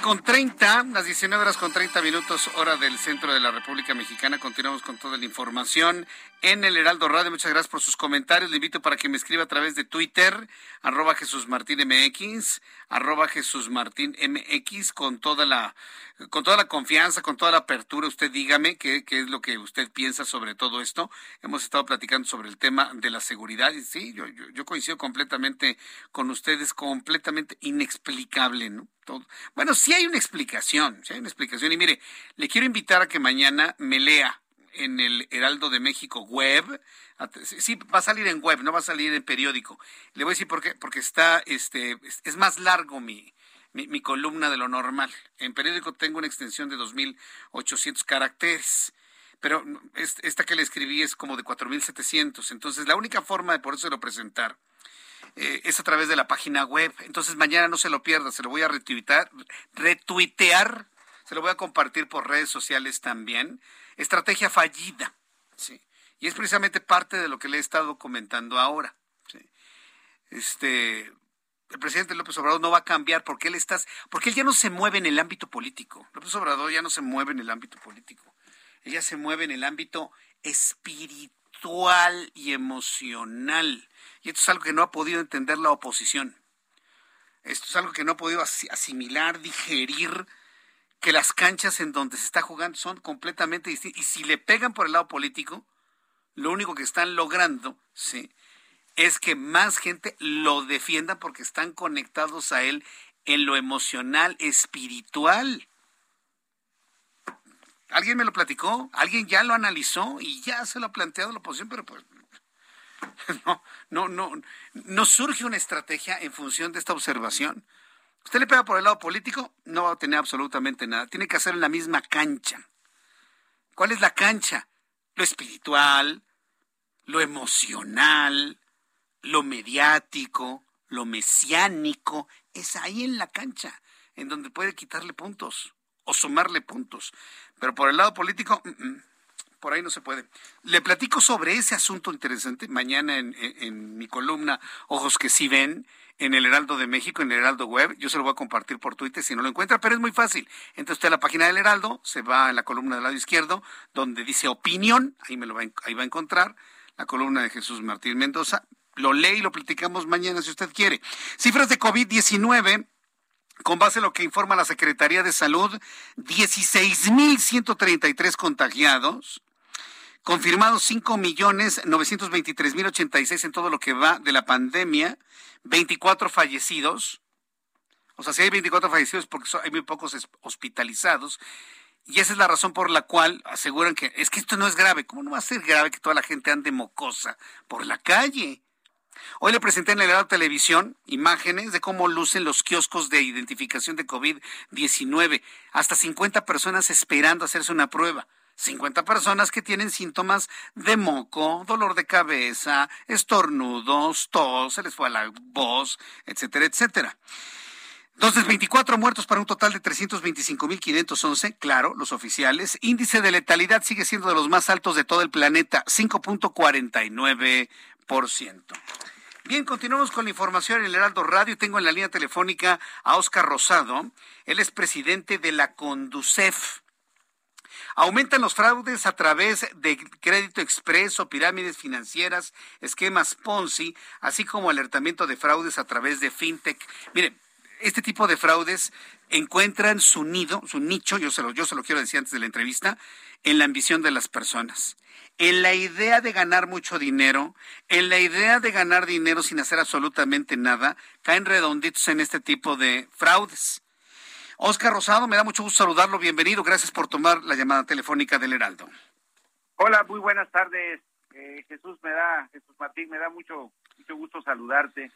7 con 30, las 19 horas con 30 minutos, hora del centro de la República Mexicana. Continuamos con toda la información en el Heraldo Radio. Muchas gracias por sus comentarios. Le invito para que me escriba a través de Twitter, arroba Jesús Martín MX, arroba Jesús Martín MX, con toda la, con toda la confianza, con toda la apertura. Usted dígame qué, qué es lo que usted piensa sobre todo esto. Hemos estado platicando sobre el tema de la seguridad y sí, yo, yo, yo coincido completamente con ustedes, completamente inexplicable, ¿no? Bueno, sí hay una explicación, sí hay una explicación. Y mire, le quiero invitar a que mañana me lea en el Heraldo de México web. Sí, va a salir en web, no va a salir en periódico. Le voy a decir por qué, porque está, este, es más largo mi, mi, columna de lo normal. En periódico tengo una extensión de 2.800 caracteres pero esta que le escribí es como de 4.700. Entonces, la única forma de por eso lo presentar eh, es a través de la página web. Entonces mañana no se lo pierda, se lo voy a retuitear, retuitear, se lo voy a compartir por redes sociales también. Estrategia fallida, ¿sí? Y es precisamente parte de lo que le he estado comentando ahora. Este, el presidente López Obrador no va a cambiar porque él está, porque él ya no se mueve en el ámbito político. López Obrador ya no se mueve en el ámbito político. Ella se mueve en el ámbito espiritual y emocional. Y esto es algo que no ha podido entender la oposición. Esto es algo que no ha podido asimilar, digerir, que las canchas en donde se está jugando son completamente distintas. Y si le pegan por el lado político, lo único que están logrando, sí, es que más gente lo defienda porque están conectados a él en lo emocional, espiritual. ¿Alguien me lo platicó? ¿Alguien ya lo analizó y ya se lo ha planteado la oposición? Pero pues No, no, no, no surge una estrategia en función de esta observación. Usted le pega por el lado político, no va a tener absolutamente nada. Tiene que hacer en la misma cancha. ¿Cuál es la cancha? Lo espiritual, lo emocional, lo mediático, lo mesiánico. Es ahí en la cancha en donde puede quitarle puntos o sumarle puntos. Pero por el lado político, mm, mm, por ahí no se puede. Le platico sobre ese asunto interesante mañana en, mi columna Ojos que sí ven en el Heraldo de México, en el Heraldo Web. Yo se lo voy a compartir por Twitter si no lo encuentra, pero es muy fácil. Entra usted a la página del Heraldo, se va a la columna del lado izquierdo, donde dice opinión, ahí, me lo va, ahí va a encontrar la columna de Jesús Martín Mendoza. Lo lee y lo platicamos mañana si usted quiere. Cifras de COVID-19 con base en lo que informa la Secretaría de Salud, 16.133 contagiados, Confirmados 5 millones 923 mil 86 en todo lo que va de la pandemia, 24 fallecidos. O sea, si hay 24 fallecidos porque hay muy pocos hospitalizados. Y esa es la razón por la cual aseguran que es que esto no es grave. ¿Cómo no va a ser grave que toda la gente ande mocosa por la calle? Hoy le presenté en el Televisión imágenes de cómo lucen los kioscos de identificación de COVID-19. Hasta 50 personas esperando hacerse una prueba. 50 personas que tienen síntomas de moco, dolor de cabeza, estornudos, tos, se les fue a la voz, etcétera, etcétera. Entonces, 24 muertos para un total de 325.511, claro, los oficiales. Índice de letalidad sigue siendo de los más altos de todo el planeta, 5.49%. Bien, continuamos con la información en el Heraldo Radio. Tengo en la línea telefónica a Oscar Rosado. Él es presidente de la Conducef. Aumentan los fraudes a través de crédito expreso, pirámides financieras, esquemas Ponzi, así como alertamiento de fraudes a través de fintech. Mire, este tipo de fraudes encuentran su nido, su nicho, yo se lo, yo se lo quiero decir antes de la entrevista, en la ambición de las personas, en la idea de ganar mucho dinero, en la idea de ganar dinero sin hacer absolutamente nada, caen redonditos en este tipo de fraudes. Oscar Rosado, me da mucho gusto saludarlo. Bienvenido. Gracias por tomar la llamada telefónica del Heraldo. Hola, muy buenas tardes. Eh, Jesús, me da, Jesús Martín, me da mucho, mucho gusto saludarte.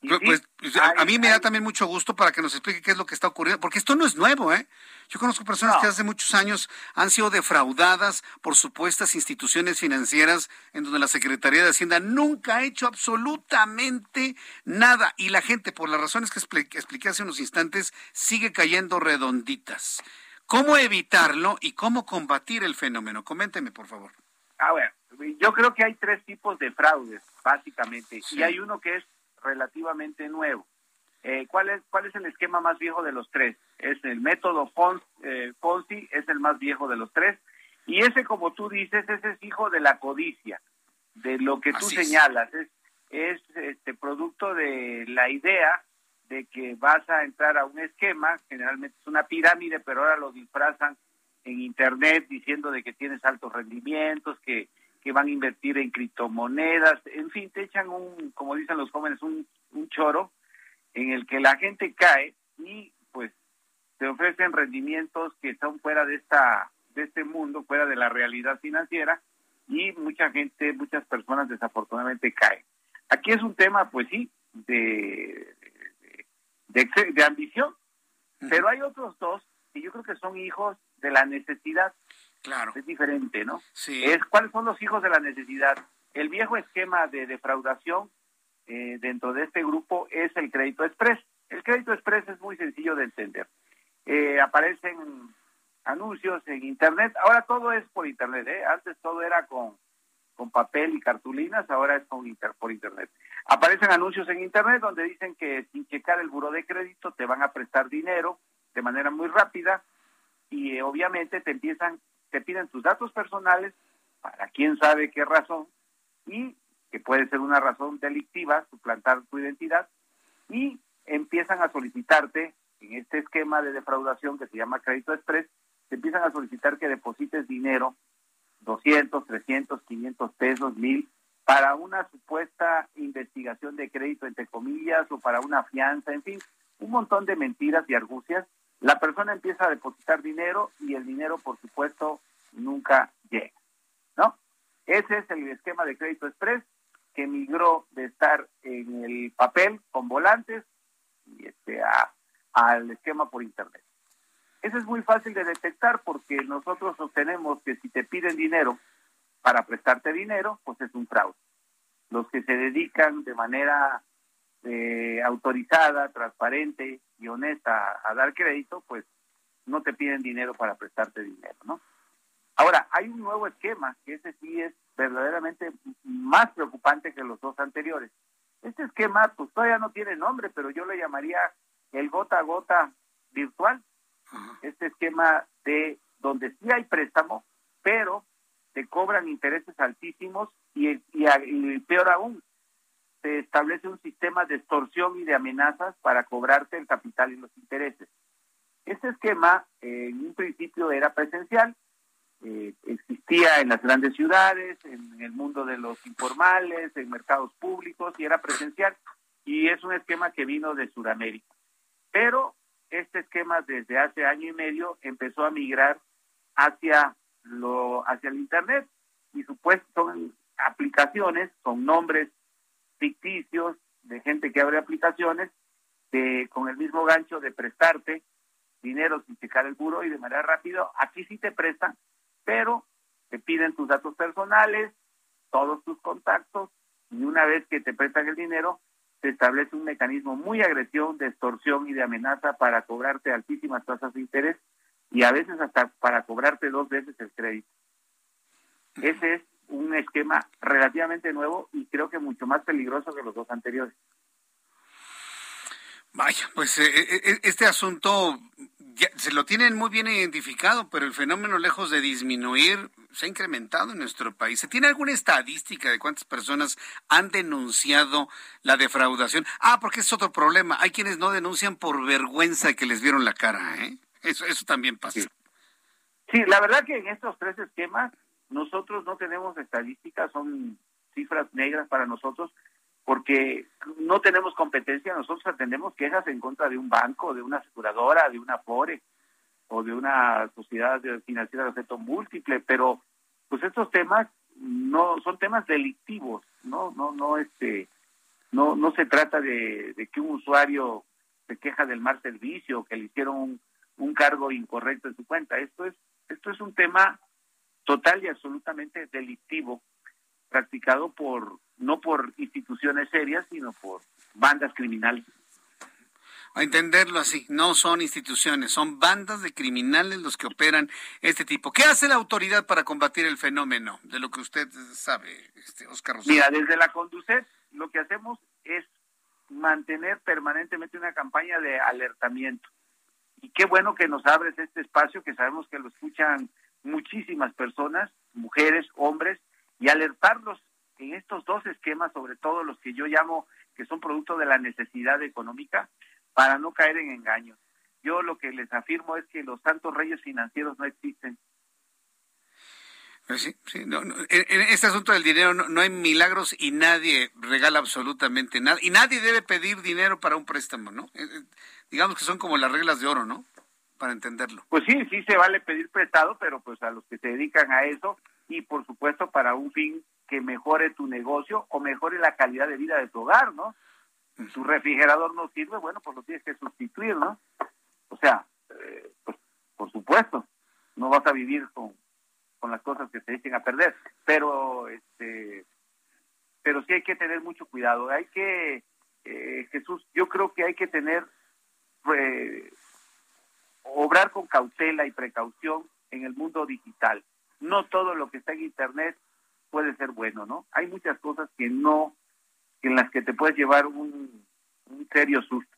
Pues, pues, pues a, mí me da también mucho gusto para que nos explique qué es lo que está ocurriendo, porque esto no es nuevo, ¿eh? Yo conozco personas que hace muchos años han sido defraudadas por supuestas instituciones financieras en donde la Secretaría de Hacienda nunca ha hecho absolutamente nada y la gente, por las razones que expliqué hace unos instantes, sigue cayendo redonditas. ¿Cómo evitarlo y cómo combatir el fenómeno? Coménteme, por favor. Ah, bueno, yo creo que hay tres tipos de fraudes, básicamente, y hay uno que es relativamente nuevo. Eh, ¿cuál, es, ¿Cuál es el esquema más viejo de los tres? Es el método Ponzi, eh, es el más viejo de los tres. Y ese, como tú dices, ese es hijo de la codicia, de lo que tú señalas. Es, es este producto de la idea de que vas a entrar a un esquema, generalmente es una pirámide, pero ahora lo disfrazan en internet diciendo de que tienes altos rendimientos, que, que van a invertir en criptomonedas, en fin, te echan un, como dicen los jóvenes, un, un choro en el que la gente cae y pues te ofrecen rendimientos que son fuera de esta de este mundo, fuera de la realidad financiera y mucha gente, muchas personas desafortunadamente caen. Aquí es un tema, pues sí, de, de, ambición, pero hay otros dos que yo creo que son hijos de la necesidad. Claro. Es diferente, ¿no? Sí. Es, ¿Cuáles son los hijos de la necesidad? El viejo esquema de defraudación eh, dentro de este grupo es el crédito express. El crédito express es muy sencillo de entender. Eh, aparecen anuncios en internet. Ahora todo es por internet. ¿eh? Antes todo era con, con papel y cartulinas, ahora es con inter, por internet. Aparecen anuncios en internet donde dicen que sin checar el buro de crédito te van a prestar dinero de manera muy rápida y eh, obviamente te empiezan, te piden tus datos personales para quién sabe qué razón y que puede ser una razón delictiva, suplantar tu identidad y empiezan a solicitarte en este esquema de defraudación que se llama crédito express, te empiezan a solicitar que deposites dinero, 200, 300, 500 pesos, mil, para una supuesta investigación de crédito, entre comillas, o para una fianza, en fin, un montón de mentiras y argucias. La persona empieza a depositar dinero y el dinero, por supuesto, nunca llega, ¿no? Ese es el esquema de crédito express que migró de estar en el papel con volantes y este, a, al esquema por internet. Eso es muy fácil de detectar porque nosotros sostenemos que si te piden dinero para prestarte dinero, pues es un fraude. Los que se dedican de manera eh, autorizada, transparente y honesta a, dar crédito, pues no te piden dinero para prestarte dinero, ¿no? Ahora, hay un nuevo esquema, que ese sí es verdaderamente más preocupante que los dos anteriores. Este esquema, pues todavía no tiene nombre, pero yo le llamaría el gota a gota virtual este esquema de donde sí hay préstamo, pero te cobran intereses altísimos y, y, peor aún, se establece un sistema de extorsión y de amenazas para cobrarte el capital y los intereses. Este esquema en un principio era presencial, eh, existía en las grandes ciudades, en el mundo de los informales, en mercados públicos y era presencial y es un esquema que vino de Sudamérica. Pero este esquema desde hace año y medio empezó a migrar hacia lo hacia el internet y supuesto son aplicaciones con nombres ficticios de gente que abre aplicaciones de con el mismo gancho de prestarte dinero sin checar el buro y de manera rápida aquí sí te prestan pero te piden tus datos personales todos tus contactos y una vez que te prestan el dinero se establece un mecanismo muy agresión de extorsión y de amenaza para cobrarte altísimas tasas de interés y a veces hasta para cobrarte dos veces el crédito. Ese es un esquema relativamente nuevo y creo que mucho más peligroso que los dos anteriores. Vaya, pues eh, eh, eh, este asunto se lo tienen muy bien identificado, pero el fenómeno lejos de disminuir se ha incrementado en nuestro país. ¿Se tiene alguna estadística de cuántas personas han denunciado la defraudación? Ah, porque es otro problema. Hay quienes no denuncian por vergüenza que les vieron la cara, ¿eh? Eso, eso también pasa. Sí. la verdad que en estos tres esquemas nosotros no tenemos estadísticas, son cifras negras para nosotros, porque no tenemos competencia, nosotros atendemos quejas en contra de un banco, de una aseguradora, de una FORE o de una sociedad financiera de efecto múltiple, pero pues estos temas no son temas delictivos, no no no este no no se trata de, que un usuario se queja del mal servicio, que le hicieron un, un cargo incorrecto en su cuenta, esto es esto es un tema total y absolutamente delictivo practicado por no por instituciones serias, sino por bandas criminales. A entenderlo así, no son instituciones, son bandas de criminales los que operan este tipo. ¿Qué hace la autoridad para combatir el fenómeno? De lo que usted sabe, este Oscar Mira, desde la Conducet lo que hacemos es mantener permanentemente una campaña de alertamiento. Y qué bueno que nos abres este espacio, que sabemos que lo escuchan muchísimas personas, mujeres, hombres, y alertarlos en estos dos esquemas, sobre todo los que yo llamo que son producto de la necesidad económica, para no caer en engaños. Yo lo que les afirmo es que los santos reyes financieros no existen. Pues sí, sí, no, En, este asunto del dinero no, hay milagros y nadie regala absolutamente nada. Y nadie debe pedir dinero para un préstamo, ¿no? Eh, eh, digamos que son como las reglas de oro, ¿no? Para entenderlo. Pues sí, sí se vale pedir prestado, pero pues a los que se dedican a eso y por supuesto para un fin que mejore tu negocio o mejore la calidad de vida de tu hogar, ¿no? Tu refrigerador no sirve, bueno, pues lo tienes que sustituir, ¿no? O sea, eh, pues por supuesto, no vas a vivir con con las cosas que se echen a perder. Pero, este, pero sí hay que tener mucho cuidado. Hay que, eh, Jesús, yo creo que hay que tener, eh, obrar con cautela y precaución en el mundo digital. No todo lo que está en Internet puede ser bueno, ¿no? Hay muchas cosas que no, en las que te puedes llevar un, un serio susto.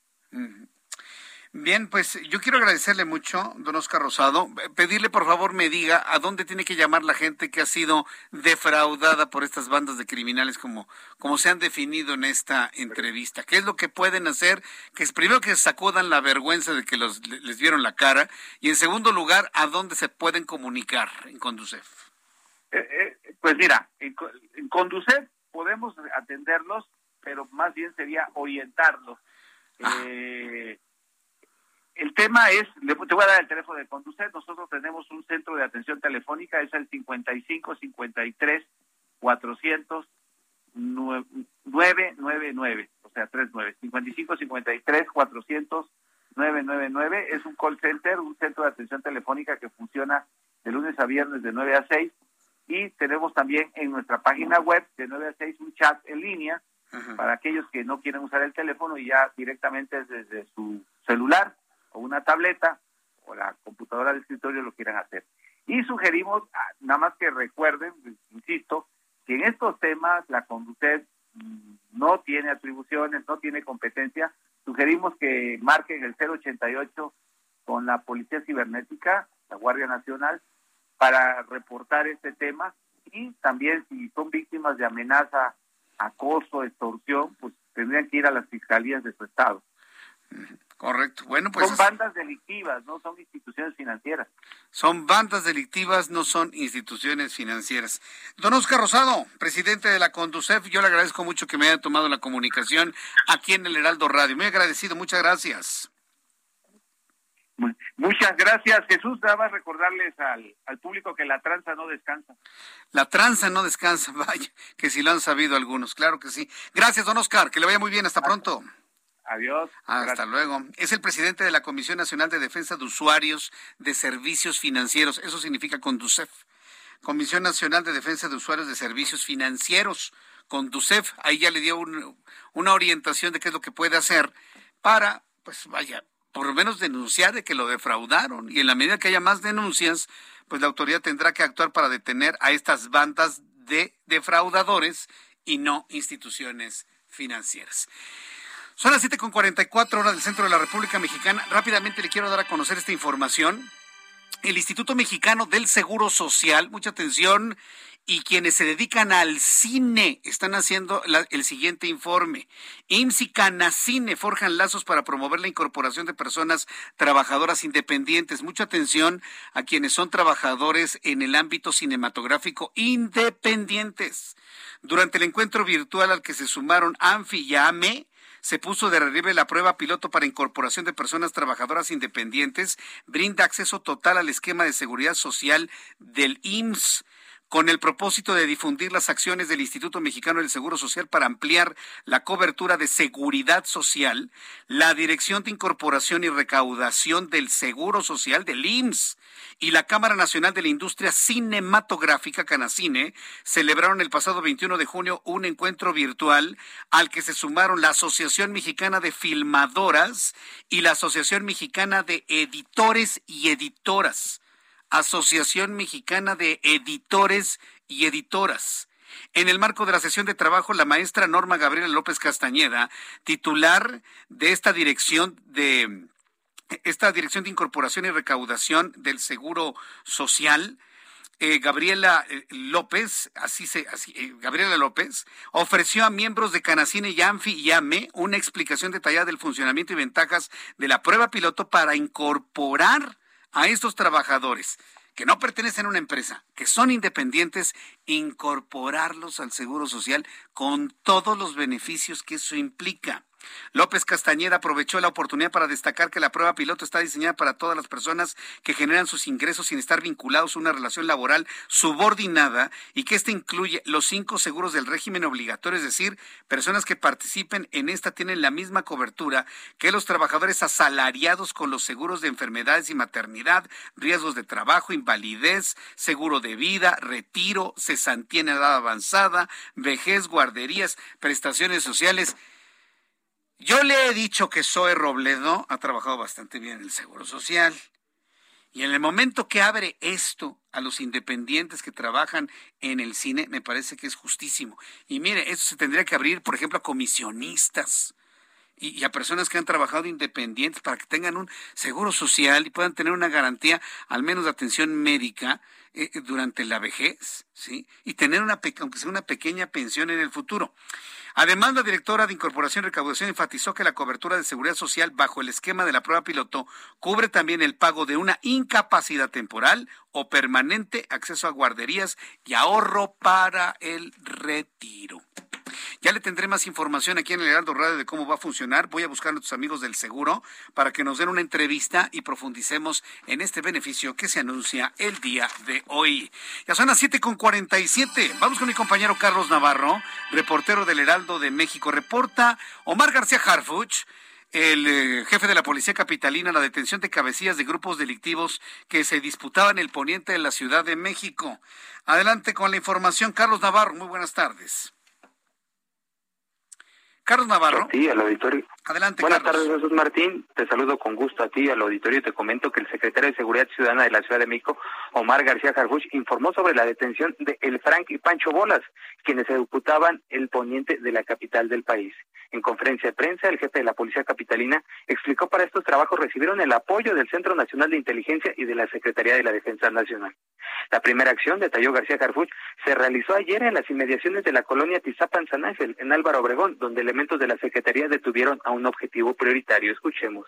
Bien, pues yo quiero agradecerle mucho, don Oscar Rosado. Pedirle, por favor, me diga a dónde tiene que llamar la gente que ha sido defraudada por estas bandas de criminales como, como se han definido en esta entrevista. ¿Qué es lo que pueden hacer? Que es primero que sacudan la vergüenza de que los, les vieron la cara y en segundo lugar, a dónde se pueden comunicar en Conducef. Eh, eh, pues mira, en, en Conducef podemos atenderlos, pero más bien sería orientarlos. Ah. Eh, el tema es, te voy a dar el teléfono de Conducet, nosotros tenemos un centro de atención telefónica, es el 55 53 400 999, o sea, 39, 55 53 400 999, es un call center, un centro de atención telefónica que funciona de lunes a viernes de 9 a 6 y tenemos también en nuestra página web de 9 a 6 un chat en línea para aquellos que no quieren usar el teléfono y ya directamente desde su celular o una tableta o la computadora de escritorio lo quieran hacer. Y sugerimos, ah, nada más que recuerden, insisto, que en estos temas la Conducet mm, no tiene atribuciones, no tiene competencia. Sugerimos que marquen el 088 con la Policía Cibernética, la Guardia Nacional, para reportar este tema y también si son víctimas de amenaza, acoso, extorsión, pues tendrían que ir a las fiscalías de su estado. Correcto. Bueno, pues. Son bandas delictivas, no son instituciones financieras. Son bandas delictivas, no son instituciones financieras. Don Oscar Rosado, presidente de la Conducef, yo le agradezco mucho que me haya tomado la comunicación aquí en el Heraldo Radio. Muy agradecido, muchas gracias. Muchas gracias, Jesús. Nada más recordarles al, al público que la tranza no descansa. La tranza no descansa, vaya, que si lo han sabido algunos, claro que sí. Gracias, don Oscar, que le vaya muy bien, hasta pronto. Adiós. Hasta luego. Es el presidente de la Comisión Nacional de Defensa de Usuarios de Servicios Financieros. Eso significa CONDUCEF. Comisión Nacional de Defensa de Usuarios de Servicios Financieros. CONDUCEF. Ahí ya le dio una orientación de qué es lo que puede hacer para, pues vaya, por lo menos denunciar de que lo defraudaron. Y en la medida que haya más denuncias, pues la autoridad tendrá que actuar para detener a estas bandas de defraudadores y no instituciones financieras. Son las 7.44 horas del centro de la República Mexicana. Rápidamente le quiero dar a conocer esta información. El Instituto Mexicano del Seguro Social, mucha atención, y quienes se dedican al cine están haciendo el siguiente informe. IMSS y Canacine forjan lazos para promover la incorporación de personas trabajadoras independientes. Mucha atención a quienes son trabajadores en el ámbito cinematográfico independientes. Durante el encuentro virtual al que se sumaron ANFI y AME, se puso de relieve la prueba piloto para incorporación de personas trabajadoras independientes, brinda acceso total al esquema de seguridad social del IMSS con el propósito de difundir las acciones del Instituto Mexicano del Seguro Social para ampliar la cobertura de seguridad social, la Dirección de Incorporación y Recaudación del Seguro Social del IMSS y la Cámara Nacional de la Industria Cinematográfica Canacine celebraron el pasado 21 de junio un encuentro virtual al que se sumaron la Asociación Mexicana de Filmadoras y la Asociación Mexicana de Editores y Editoras Asociación Mexicana de Editores y Editoras. En el marco de la sesión de trabajo, la maestra Norma Gabriela López Castañeda, titular de esta dirección de esta dirección de incorporación y recaudación del Seguro Social, eh, Gabriela eh, López, así se, eh, Gabriela López, ofreció a miembros de Canacine, Yanfi y AME una explicación detallada del funcionamiento y ventajas de la prueba piloto para incorporar a estos trabajadores que no pertenecen a una empresa, que son independientes, incorporarlos al Seguro Social con todos los beneficios que eso implica. López Castañeda aprovechó la oportunidad para destacar que la prueba piloto está diseñada para todas las personas que generan sus ingresos sin estar vinculados a una relación laboral subordinada y que éste incluye los cinco seguros del régimen obligatorio, es decir, personas que participen en esta tienen la misma cobertura que los trabajadores asalariados con los seguros de enfermedades y maternidad, riesgos de trabajo, invalidez, seguro de vida, retiro, cesantía en edad avanzada, vejez, guarderías, prestaciones sociales yo le he dicho que Zoe Robledo ha trabajado bastante bien en el Seguro Social. Y en el momento que abre esto a los independientes que trabajan en el cine, me parece que es justísimo. Y mire, eso se tendría que abrir, por ejemplo, a comisionistas y, a personas que han trabajado independientes para que tengan un seguro social y puedan tener una garantía, al menos de atención médica, eh, durante la vejez, ¿sí? Y tener una, aunque sea una pequeña pensión en el futuro. Además, la directora de Incorporación y Recaudación enfatizó que la cobertura de seguridad social bajo el esquema de la prueba piloto cubre también el pago de una incapacidad temporal o permanente, acceso a guarderías y ahorro para el retiro. Ya le tendré más información aquí en el Heraldo Radio de cómo va a funcionar. Voy a buscar a nuestros amigos del seguro para que nos den una entrevista y profundicemos en este beneficio que se anuncia el día de hoy. Ya son las siete con siete. Vamos con mi compañero Carlos Navarro, reportero del Heraldo de México. Reporta Omar García Harfuch el eh, jefe de la Policía Capitalina la detención de cabecillas de grupos delictivos que se disputaban el poniente de la Ciudad de México. Adelante con la información, Carlos Navarro. Muy buenas tardes. Carlos Navarro. Sí, al auditorio. Adelante, Buenas tardes, Jesús Martín. Te saludo con gusto a ti al auditorio y te comento que el secretario de Seguridad Ciudadana de la Ciudad de México, Omar García Jarbuch, informó sobre la detención de El Frank y Pancho Bolas, quienes ejecutaban el poniente de la capital del país. En conferencia de prensa, el jefe de la Policía Capitalina explicó para estos trabajos recibieron el apoyo del Centro Nacional de Inteligencia y de la Secretaría de la Defensa Nacional. La primera acción, detalló García Jarbuch, se realizó ayer en las inmediaciones de la colonia Tizapan San Ángel, en Álvaro Obregón, donde elementos de la Secretaría detuvieron a un un objetivo prioritario. Escuchemos.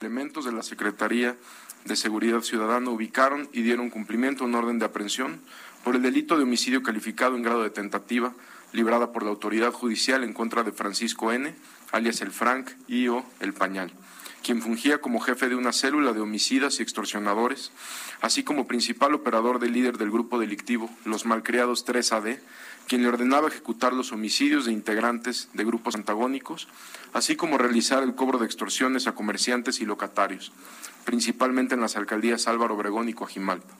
Elementos de la Secretaría de Seguridad Ciudadana ubicaron y dieron cumplimiento a un orden de aprehensión por el delito de homicidio calificado en grado de tentativa librada por la autoridad judicial en contra de Francisco N., alias el Frank y o el Pañal, quien fungía como jefe de una célula de homicidas y extorsionadores, así como principal operador del líder del grupo delictivo, los malcriados 3AD, quien le ordenaba ejecutar los homicidios de integrantes de grupos antagónicos, así como realizar el cobro de extorsiones a comerciantes y locatarios, principalmente en las alcaldías Álvaro Obregón y Coajimalpa.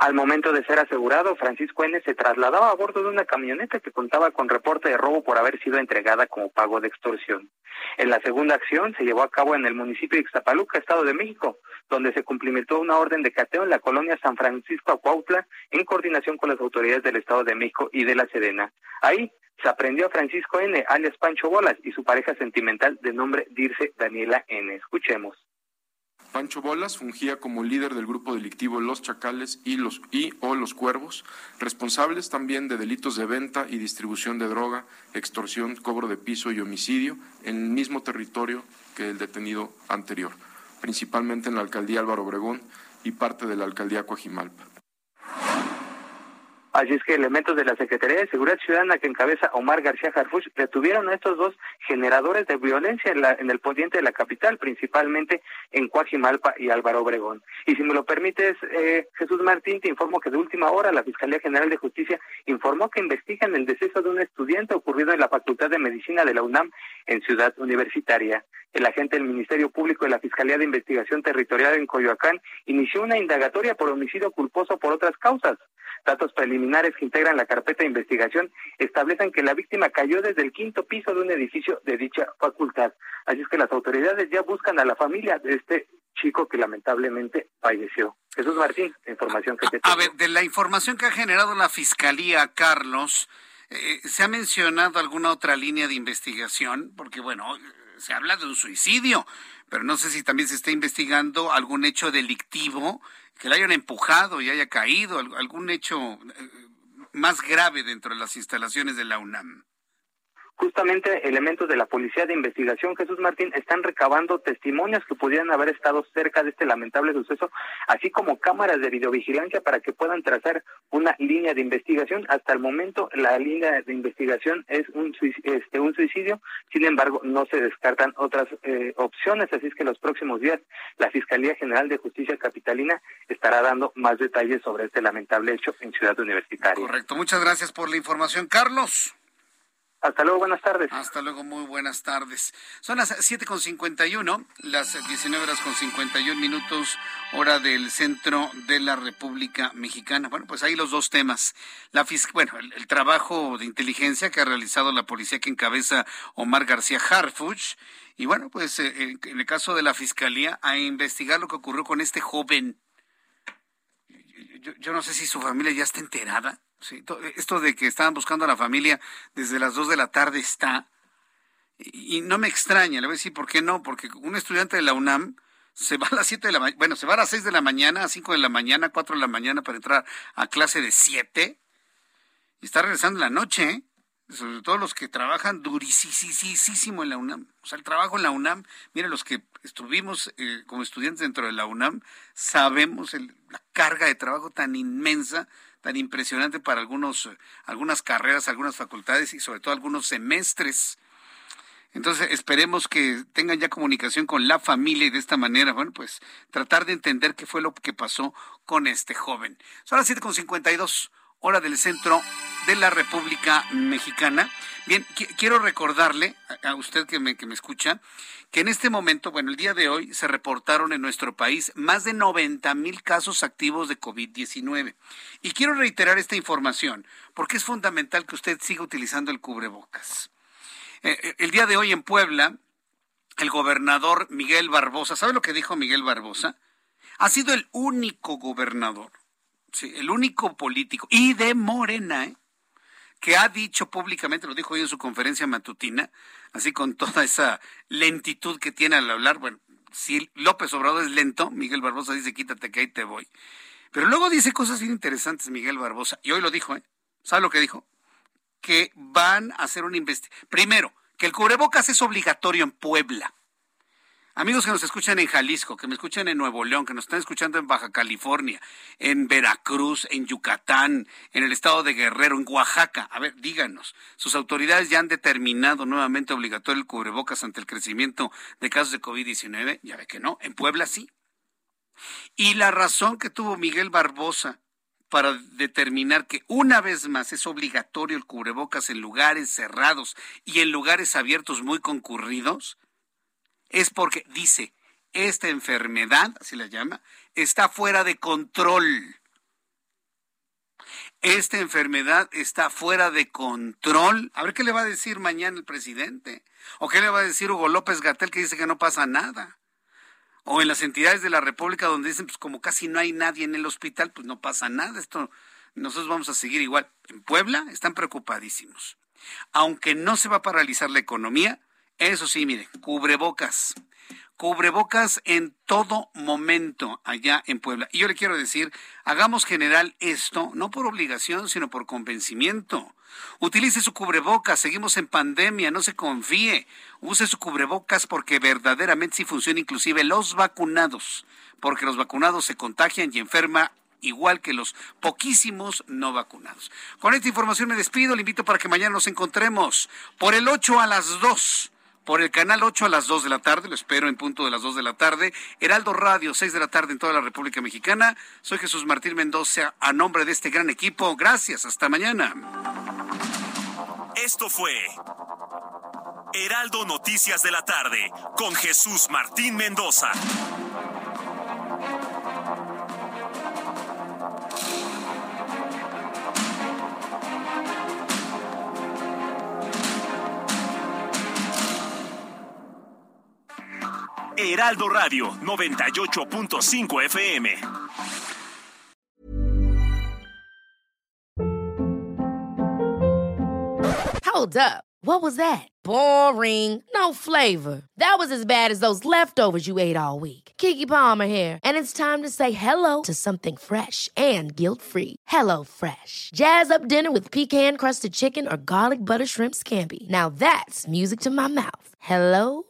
Al momento de ser asegurado, Francisco N. se trasladaba a bordo de una camioneta que contaba con reporte de robo por haber sido entregada como pago de extorsión. En la segunda acción se llevó a cabo en el municipio de Ixtapaluca, Estado de México, donde se cumplimentó una orden de cateo en la colonia San Francisco Acuautla en coordinación con las autoridades del Estado de México y de la Sedena. Ahí se aprendió a Francisco N., alias Pancho Bolas, y su pareja sentimental de nombre Dirce Daniela N. Escuchemos. Pancho Bolas fungía como líder del grupo delictivo Los Chacales y, los, y o Los Cuervos, responsables también de delitos de venta y distribución de droga, extorsión, cobro de piso y homicidio en el mismo territorio que el detenido anterior, principalmente en la alcaldía Álvaro Obregón y parte de la alcaldía Coajimalpa. Así es que elementos de la Secretaría de Seguridad Ciudadana que encabeza Omar García Harfuch detuvieron a estos dos generadores de violencia en, la, en el poniente de la capital, principalmente en Coajimalpa y Álvaro Obregón. Y si me lo permites, eh, Jesús Martín, te informo que de última hora la Fiscalía General de Justicia informó que investigan el deceso de un estudiante ocurrido en la Facultad de Medicina de la UNAM en Ciudad Universitaria. El agente del Ministerio Público de la Fiscalía de Investigación Territorial en Coyoacán inició una indagatoria por homicidio culposo por otras causas. Datos preliminares que integran la carpeta de investigación establecen que la víctima cayó desde el quinto piso de un edificio de dicha facultad. Así es que las autoridades ya buscan a la familia de este chico que lamentablemente falleció. Jesús Martín, información que te A ver, de la información que ha generado la Fiscalía, Carlos, eh, ¿se ha mencionado alguna otra línea de investigación? Porque, bueno, se habla de un suicidio, pero no sé si también se está investigando algún hecho delictivo que le hayan empujado y haya caído, algún hecho eh, más grave dentro de las instalaciones de la UNAM justamente elementos de la Policía de Investigación, Jesús Martín, están recabando testimonios que pudieran haber estado cerca de este lamentable suceso, así como cámaras de videovigilancia para que puedan trazar una línea de investigación. Hasta el momento la línea de investigación es un, este, suicidio, sin embargo no se descartan otras eh, opciones, así es que en los próximos días la Fiscalía General de Justicia Capitalina estará dando más detalles sobre este lamentable hecho en Ciudad Universitaria. Correcto, muchas gracias por la información, Carlos. Hasta luego, buenas tardes. Hasta luego, muy buenas tardes. Son las siete con uno, las 19 horas con 51 minutos, hora del centro de la República Mexicana. Bueno, pues ahí los dos temas. La bueno, el, trabajo de inteligencia que ha realizado la policía que encabeza Omar García Harfuch. Y bueno, pues eh, en el caso de la fiscalía, a investigar lo que ocurrió con este joven. Yo no sé si su familia ya está enterada Sí, esto de que estaban buscando a la familia desde las 2 de la tarde está. Y, no me extraña, le voy a decir por qué no, porque un estudiante de la UNAM se va a las 7 de la mañana, bueno, se va a las 6 de la mañana, a 5 de la mañana, 4 de la mañana para entrar a clase de 7 y está regresando en la noche, ¿eh? sobre todo los que trabajan durísimo en la UNAM. O sea, el trabajo en la UNAM, miren, los que estuvimos eh, como estudiantes dentro de la UNAM, sabemos la carga de trabajo tan inmensa tan impresionante para algunos, algunas carreras, algunas facultades y sobre todo algunos semestres. Entonces, esperemos que tengan ya comunicación con la familia y de esta manera, bueno, pues tratar de entender qué fue lo que pasó con este joven. Son las 7.52, hora del centro de la República Mexicana. Bien, quiero recordarle a usted que me, que me escucha que en este momento, bueno, el día de hoy se reportaron en nuestro país más de 90 mil casos activos de COVID-19. Y quiero reiterar esta información porque es fundamental que usted siga utilizando el cubrebocas. Eh, eh, el día de hoy en Puebla, el gobernador Miguel Barbosa, ¿sabe lo que dijo Miguel Barbosa? Ha sido el único gobernador, el único político, y de Morena, ¿eh? que ha dicho públicamente, lo dijo hoy en su conferencia matutina, así con toda esa lentitud que tiene al hablar. Bueno, si López Obrador es lento, Miguel Barbosa dice quítate que ahí te voy. Pero luego dice cosas bien interesantes Miguel Barbosa, y hoy lo dijo, ¿eh? ¿Sabe lo que dijo? Que van a hacer una investigación. Primero, que el cubrebocas es obligatorio en Puebla. Amigos que nos escuchan en Jalisco, que me escuchan en Nuevo León, que nos están escuchando en Baja California, en Veracruz, en Yucatán, en el estado de Guerrero, en Oaxaca. A ver, díganos, sus autoridades ya han determinado nuevamente obligatorio el cubrebocas ante el crecimiento de casos de COVID-19. Ya ve que no, en Puebla sí. Y la razón que tuvo Miguel Barbosa para determinar que una vez más es obligatorio el cubrebocas en lugares cerrados y en lugares abiertos muy concurridos es porque dice, esta enfermedad, así la llama, está fuera de control. Esta enfermedad está fuera de control. A ver qué le va a decir mañana el presidente. O qué le va a decir Hugo López Gatel que dice que no pasa nada. O en las entidades de la República donde dicen, pues como casi no hay nadie en el hospital, pues no pasa nada. Esto, nosotros vamos a seguir igual. En Puebla están preocupadísimos. Aunque no se va a paralizar la economía, eso sí, mire, cubrebocas. Cubrebocas en todo momento allá en Puebla. Y yo le quiero decir, hagamos general esto, no por obligación, sino por convencimiento. Utilice su cubrebocas, seguimos en pandemia, no se confíe. Use su cubrebocas porque verdaderamente sí funciona, inclusive los vacunados, porque los vacunados se contagian y enferma igual que los poquísimos no vacunados. Con esta información me despido, le invito para que mañana nos encontremos por el 8 a las 2 por el canal 8 a las 2 de la tarde, lo espero en punto de las 2 de la tarde, Heraldo Radio, 6 de la tarde en toda la República Mexicana. Soy Jesús Martín Mendoza, a nombre de este gran equipo. Gracias, hasta mañana. Esto fue Heraldo Noticias de la tarde con Jesús Martín Mendoza. Heraldo Radio 98.5 FM. Hold up. What was that? Boring. No flavor. That was as bad as those leftovers you ate all week. Kiki Palmer here, and it's time to say hello to something fresh and guilt-free. Hello Fresh. Jazz up dinner with pecan-crusted chicken or garlic butter shrimp scampi. Now that's music to my mouth. Hello